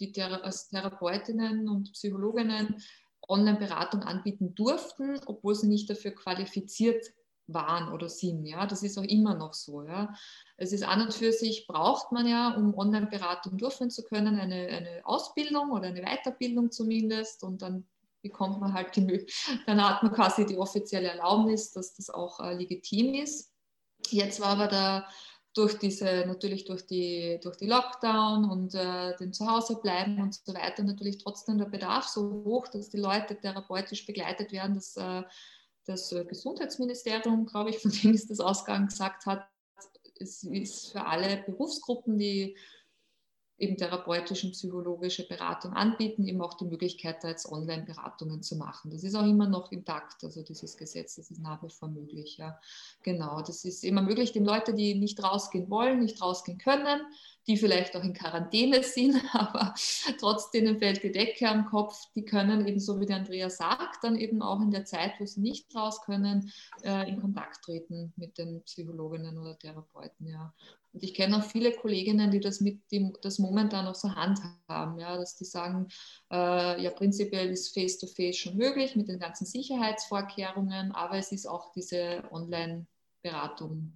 die Thera Therapeutinnen und Psychologinnen Online-Beratung anbieten durften, obwohl sie nicht dafür qualifiziert waren oder sind. Ja, das ist auch immer noch so. Ja, es ist an und für sich braucht man ja, um Online-Beratung durchführen zu können, eine, eine Ausbildung oder eine Weiterbildung zumindest und dann bekommt man halt die, dann hat man quasi die offizielle Erlaubnis, dass das auch äh, legitim ist. Jetzt war aber der, durch diese, natürlich durch die, durch die Lockdown und äh, den Zuhausebleiben und so weiter natürlich trotzdem der Bedarf so hoch, dass die Leute therapeutisch begleitet werden, dass äh, das äh, Gesundheitsministerium, glaube ich, von dem ist das Ausgang gesagt hat, es ist für alle Berufsgruppen, die eben therapeutische und psychologische Beratung anbieten, eben auch die Möglichkeit, da jetzt Online-Beratungen zu machen. Das ist auch immer noch intakt, also dieses Gesetz, das ist nach wie vor möglich. Ja. Genau, das ist immer möglich, den Leuten, die nicht rausgehen wollen, nicht rausgehen können, die vielleicht auch in Quarantäne sind, (laughs) aber trotzdem fällt die Decke am Kopf, die können eben, so wie der Andrea sagt, dann eben auch in der Zeit, wo sie nicht raus können, äh, in Kontakt treten mit den Psychologinnen oder Therapeuten. Ja. Und ich kenne auch viele Kolleginnen, die das mit dem, das momentan auch so handhaben, ja, dass die sagen, äh, ja, prinzipiell ist Face-to-Face -face schon möglich mit den ganzen Sicherheitsvorkehrungen, aber es ist auch diese Online-Beratung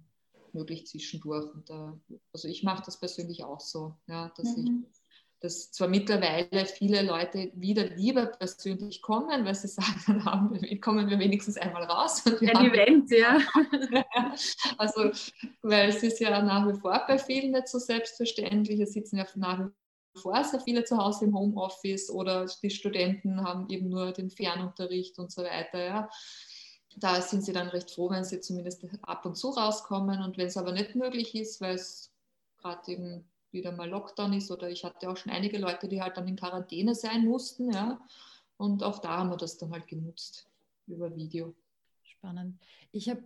möglich zwischendurch. Und, äh, also ich mache das persönlich auch so, ja, dass mhm. ich dass zwar mittlerweile viele Leute wieder lieber persönlich kommen, weil sie (laughs) sagen, dann haben, kommen wir wenigstens einmal raus. Ein Event, ja. (laughs) also, weil es ist ja nach wie vor bei vielen nicht so selbstverständlich. Es sitzen ja nach wie vor sehr viele zu Hause im Homeoffice oder die Studenten haben eben nur den Fernunterricht und so weiter. Ja. Da sind sie dann recht froh, wenn sie zumindest ab und zu rauskommen. Und wenn es aber nicht möglich ist, weil es gerade eben wieder mal Lockdown ist oder ich hatte auch schon einige Leute, die halt dann in Quarantäne sein mussten, ja. Und auch da haben wir das dann halt genutzt über Video. Spannend. Ich habe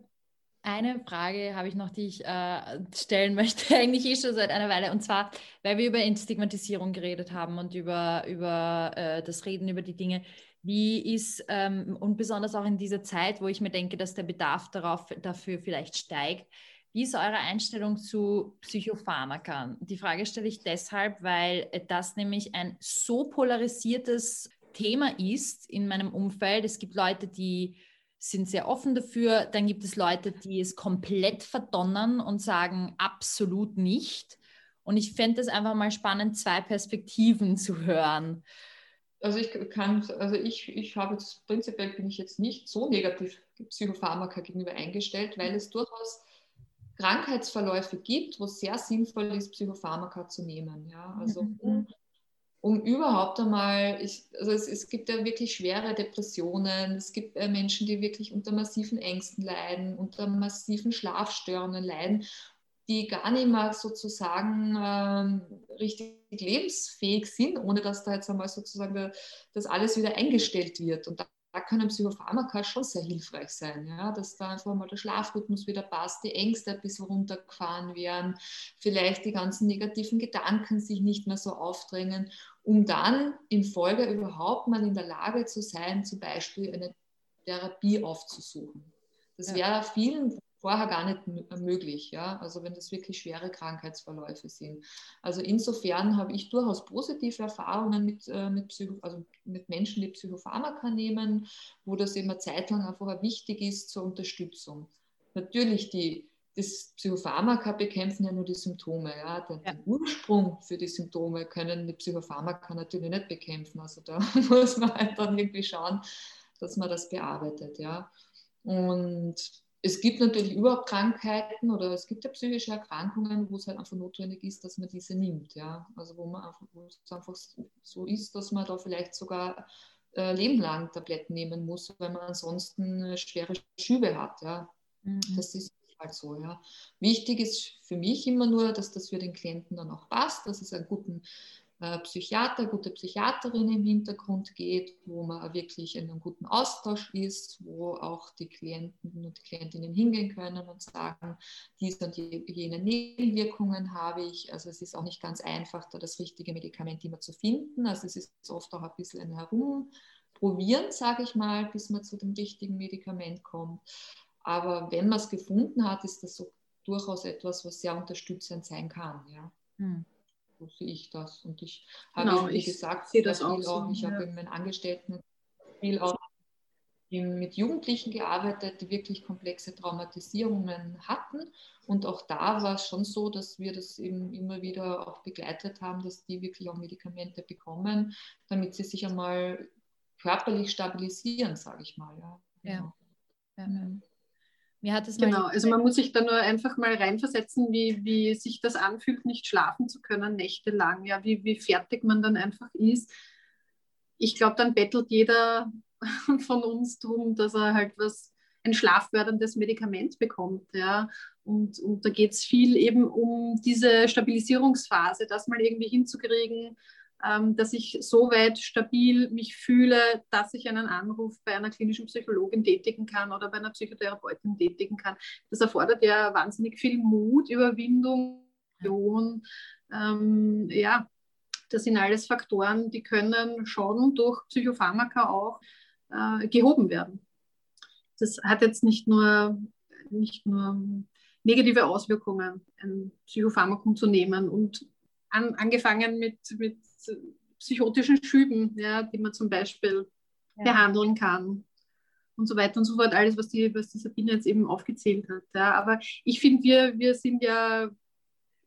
eine Frage habe ich noch, die ich äh, stellen (laughs) möchte, eigentlich eh schon seit einer Weile. Und zwar, weil wir über Entstigmatisierung geredet haben und über, über äh, das Reden über die Dinge. Wie ist, ähm, und besonders auch in dieser Zeit, wo ich mir denke, dass der Bedarf darauf, dafür vielleicht steigt, wie ist eure Einstellung zu Psychopharmakern? Die Frage stelle ich deshalb, weil das nämlich ein so polarisiertes Thema ist in meinem Umfeld. Es gibt Leute, die sind sehr offen dafür. Dann gibt es Leute, die es komplett verdonnern und sagen, absolut nicht. Und ich fände es einfach mal spannend, zwei Perspektiven zu hören. Also ich kann, also ich, ich habe jetzt prinzipiell bin ich jetzt nicht so negativ Psychopharmaka gegenüber eingestellt, weil es durchaus Krankheitsverläufe gibt, wo es sehr sinnvoll ist, Psychopharmaka zu nehmen. Ja? Also mhm. um, um, überhaupt einmal, ich, also es, es, gibt ja wirklich schwere Depressionen, es gibt äh, Menschen, die wirklich unter massiven Ängsten leiden, unter massiven Schlafstörungen leiden, die gar nicht mehr sozusagen ähm, richtig lebensfähig sind, ohne dass da jetzt einmal sozusagen das alles wieder eingestellt wird. Und da können Psychopharmaka schon sehr hilfreich sein, ja? dass da einfach mal der Schlafrhythmus wieder passt, die Ängste ein bisschen runtergefahren werden, vielleicht die ganzen negativen Gedanken sich nicht mehr so aufdrängen, um dann in Folge überhaupt mal in der Lage zu sein, zum Beispiel eine Therapie aufzusuchen. Das ja. wäre vielen vorher gar nicht möglich, ja, also wenn das wirklich schwere Krankheitsverläufe sind. Also insofern habe ich durchaus positive Erfahrungen mit, äh, mit, Psycho, also mit Menschen, die Psychopharmaka nehmen, wo das immer zeitlang einfach wichtig ist zur Unterstützung. Natürlich die das Psychopharmaka bekämpfen ja nur die Symptome. Ja? Den, ja. den, Ursprung für die Symptome können die Psychopharmaka natürlich nicht bekämpfen. Also da (laughs) muss man halt dann irgendwie schauen, dass man das bearbeitet. Ja? Und es gibt natürlich überhaupt Krankheiten oder es gibt ja psychische Erkrankungen, wo es halt einfach notwendig ist, dass man diese nimmt. Ja? Also wo man einfach, wo es einfach so ist, dass man da vielleicht sogar äh, lebenlang Tabletten nehmen muss, weil man ansonsten schwere Schübe hat. Ja? Mhm. Das ist halt so. Ja? Wichtig ist für mich immer nur, dass das für den Klienten dann auch passt, dass es einen guten Psychiater, gute Psychiaterin im Hintergrund geht, wo man wirklich in einem guten Austausch ist, wo auch die Klienten und Klientinnen hingehen können und sagen, diese und jene Nebenwirkungen habe ich. Also es ist auch nicht ganz einfach, da das richtige Medikament immer zu finden. Also es ist oft auch ein bisschen ein Herumprobieren, sage ich mal, bis man zu dem richtigen Medikament kommt. Aber wenn man es gefunden hat, ist das so durchaus etwas, was sehr unterstützend sein kann. Ja. Hm so sehe ich das. Und ich habe, genau, wie gesagt, sehe das auch, so, ich ja. habe in meinen Angestellten viel auch mit Jugendlichen gearbeitet, die wirklich komplexe Traumatisierungen hatten. Und auch da war es schon so, dass wir das eben immer wieder auch begleitet haben, dass die wirklich auch Medikamente bekommen, damit sie sich einmal körperlich stabilisieren, sage ich mal. Ja. ja. ja. Mir hat es genau, also man muss sich da nur einfach mal reinversetzen, wie, wie sich das anfühlt, nicht schlafen zu können, nächtelang, ja, wie, wie fertig man dann einfach ist. Ich glaube, dann bettelt jeder (laughs) von uns darum, dass er halt was, ein schlafförderndes Medikament bekommt, ja. Und, und da geht es viel eben um diese Stabilisierungsphase, das mal irgendwie hinzukriegen, dass ich so weit stabil mich fühle, dass ich einen Anruf bei einer klinischen Psychologin tätigen kann oder bei einer Psychotherapeutin tätigen kann. Das erfordert ja wahnsinnig viel Mut, Überwindung, ähm, ja, das sind alles Faktoren, die können schon durch Psychopharmaka auch äh, gehoben werden. Das hat jetzt nicht nur, nicht nur negative Auswirkungen, ein Psychopharmakum zu nehmen und an, angefangen mit, mit psychotischen Schüben, ja, die man zum Beispiel ja. behandeln kann und so weiter und so fort. Alles, was die, was die Sabine jetzt eben aufgezählt hat. Ja. Aber ich finde, wir, wir sind ja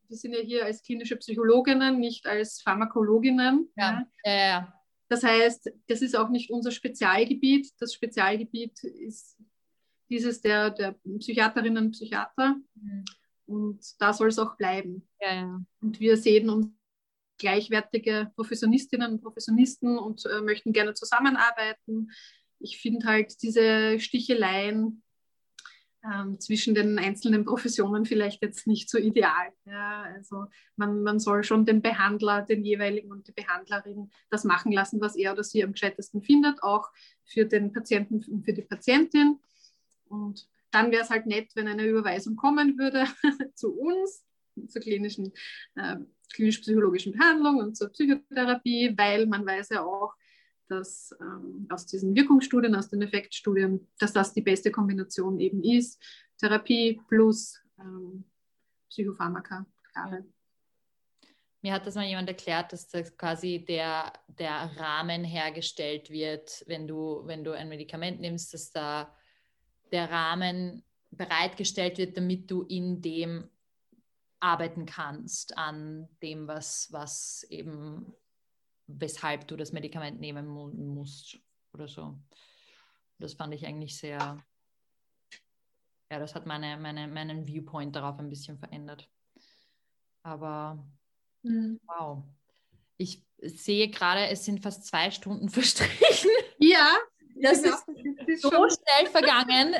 wir sind ja hier als klinische Psychologinnen, nicht als Pharmakologinnen. Ja. Ja. Das heißt, das ist auch nicht unser Spezialgebiet. Das Spezialgebiet ist dieses der, der Psychiaterinnen und Psychiater. Mhm. Und da soll es auch bleiben. Ja. Und wir sehen uns gleichwertige Professionistinnen und Professionisten und äh, möchten gerne zusammenarbeiten. Ich finde halt diese Sticheleien ähm, zwischen den einzelnen Professionen vielleicht jetzt nicht so ideal. Ja, also man, man soll schon den Behandler, den jeweiligen und die Behandlerin das machen lassen, was er oder sie am gescheitesten findet, auch für den Patienten und für die Patientin. Und dann wäre es halt nett, wenn eine Überweisung kommen würde (laughs) zu uns, zur klinischen, äh, klinisch-psychologischen Behandlung und zur Psychotherapie, weil man weiß ja auch, dass ähm, aus diesen Wirkungsstudien, aus den Effektstudien, dass das die beste Kombination eben ist. Therapie plus ähm, Psychopharmaka. Ja. Mir hat das mal jemand erklärt, dass das quasi der, der Rahmen hergestellt wird, wenn du, wenn du ein Medikament nimmst, dass da der Rahmen bereitgestellt wird, damit du in dem arbeiten kannst, an dem, was, was eben weshalb du das Medikament nehmen mu musst oder so. Das fand ich eigentlich sehr, ja, das hat meine, meine, meinen Viewpoint darauf ein bisschen verändert. Aber mhm. wow. Ich sehe gerade, es sind fast zwei Stunden (laughs) verstrichen. Ja, das, genau. ist, das ist, so schnell vergangen.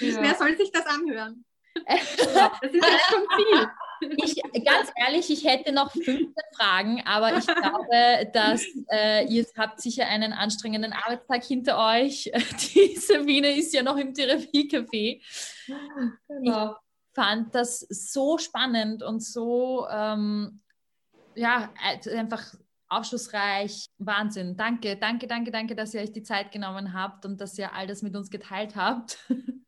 Ja. Wer soll sich das anhören? (laughs) das ist ja schon viel. Ich, ganz ehrlich, ich hätte noch 15 Fragen, aber ich glaube, dass äh, ihr habt sicher einen anstrengenden Arbeitstag hinter euch. (laughs) Die Sabine ist ja noch im Therapiecafé. Genau. Ich fand das so spannend und so, ähm, ja, einfach aufschlussreich. Wahnsinn. Danke, danke, danke, danke, dass ihr euch die Zeit genommen habt und dass ihr all das mit uns geteilt habt. (laughs)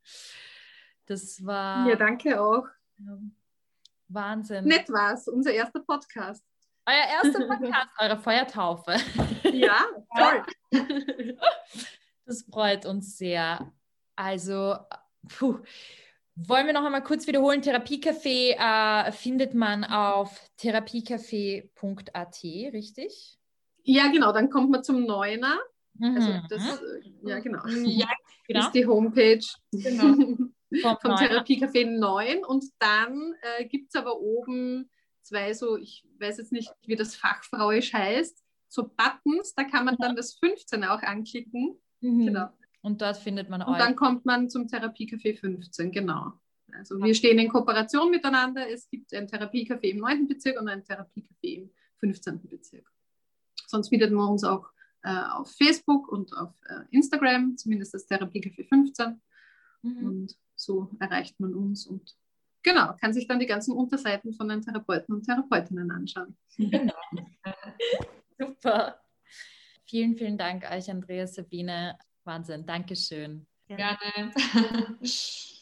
Das war. Ja, danke auch. Wahnsinn. Nett war's, unser erster Podcast. Euer erster (laughs) Podcast, eure Feuertaufe. Ja, (laughs) toll. Das freut uns sehr. Also, puh. Wollen wir noch einmal kurz wiederholen? Therapiecafé äh, findet man auf therapiecafé.at, richtig? Ja, genau. Dann kommt man zum Neuner. Mhm. Also das, ja, genau. Ja, genau. ist die Homepage. Genau. (laughs) vom, vom Therapiecafé 9 und dann äh, gibt es aber oben zwei so, ich weiß jetzt nicht, wie das fachfrauisch heißt, so Buttons, da kann man dann das 15 auch anklicken. Mhm. Genau. Und dort findet man Und dann kommt man zum Therapiecafé 15, genau. Also wir stehen in Kooperation miteinander. Es gibt ein Therapiecafé im 9. Bezirk und ein Therapiecafé im 15. Bezirk. Sonst findet man uns auch äh, auf Facebook und auf äh, Instagram, zumindest das Therapiecafé 15. Mhm. Und so erreicht man uns und genau, kann sich dann die ganzen Unterseiten von den Therapeuten und Therapeutinnen anschauen. Genau. (laughs) Super. Vielen, vielen Dank euch, Andrea, Sabine. Wahnsinn. Dankeschön. Gerne. (laughs)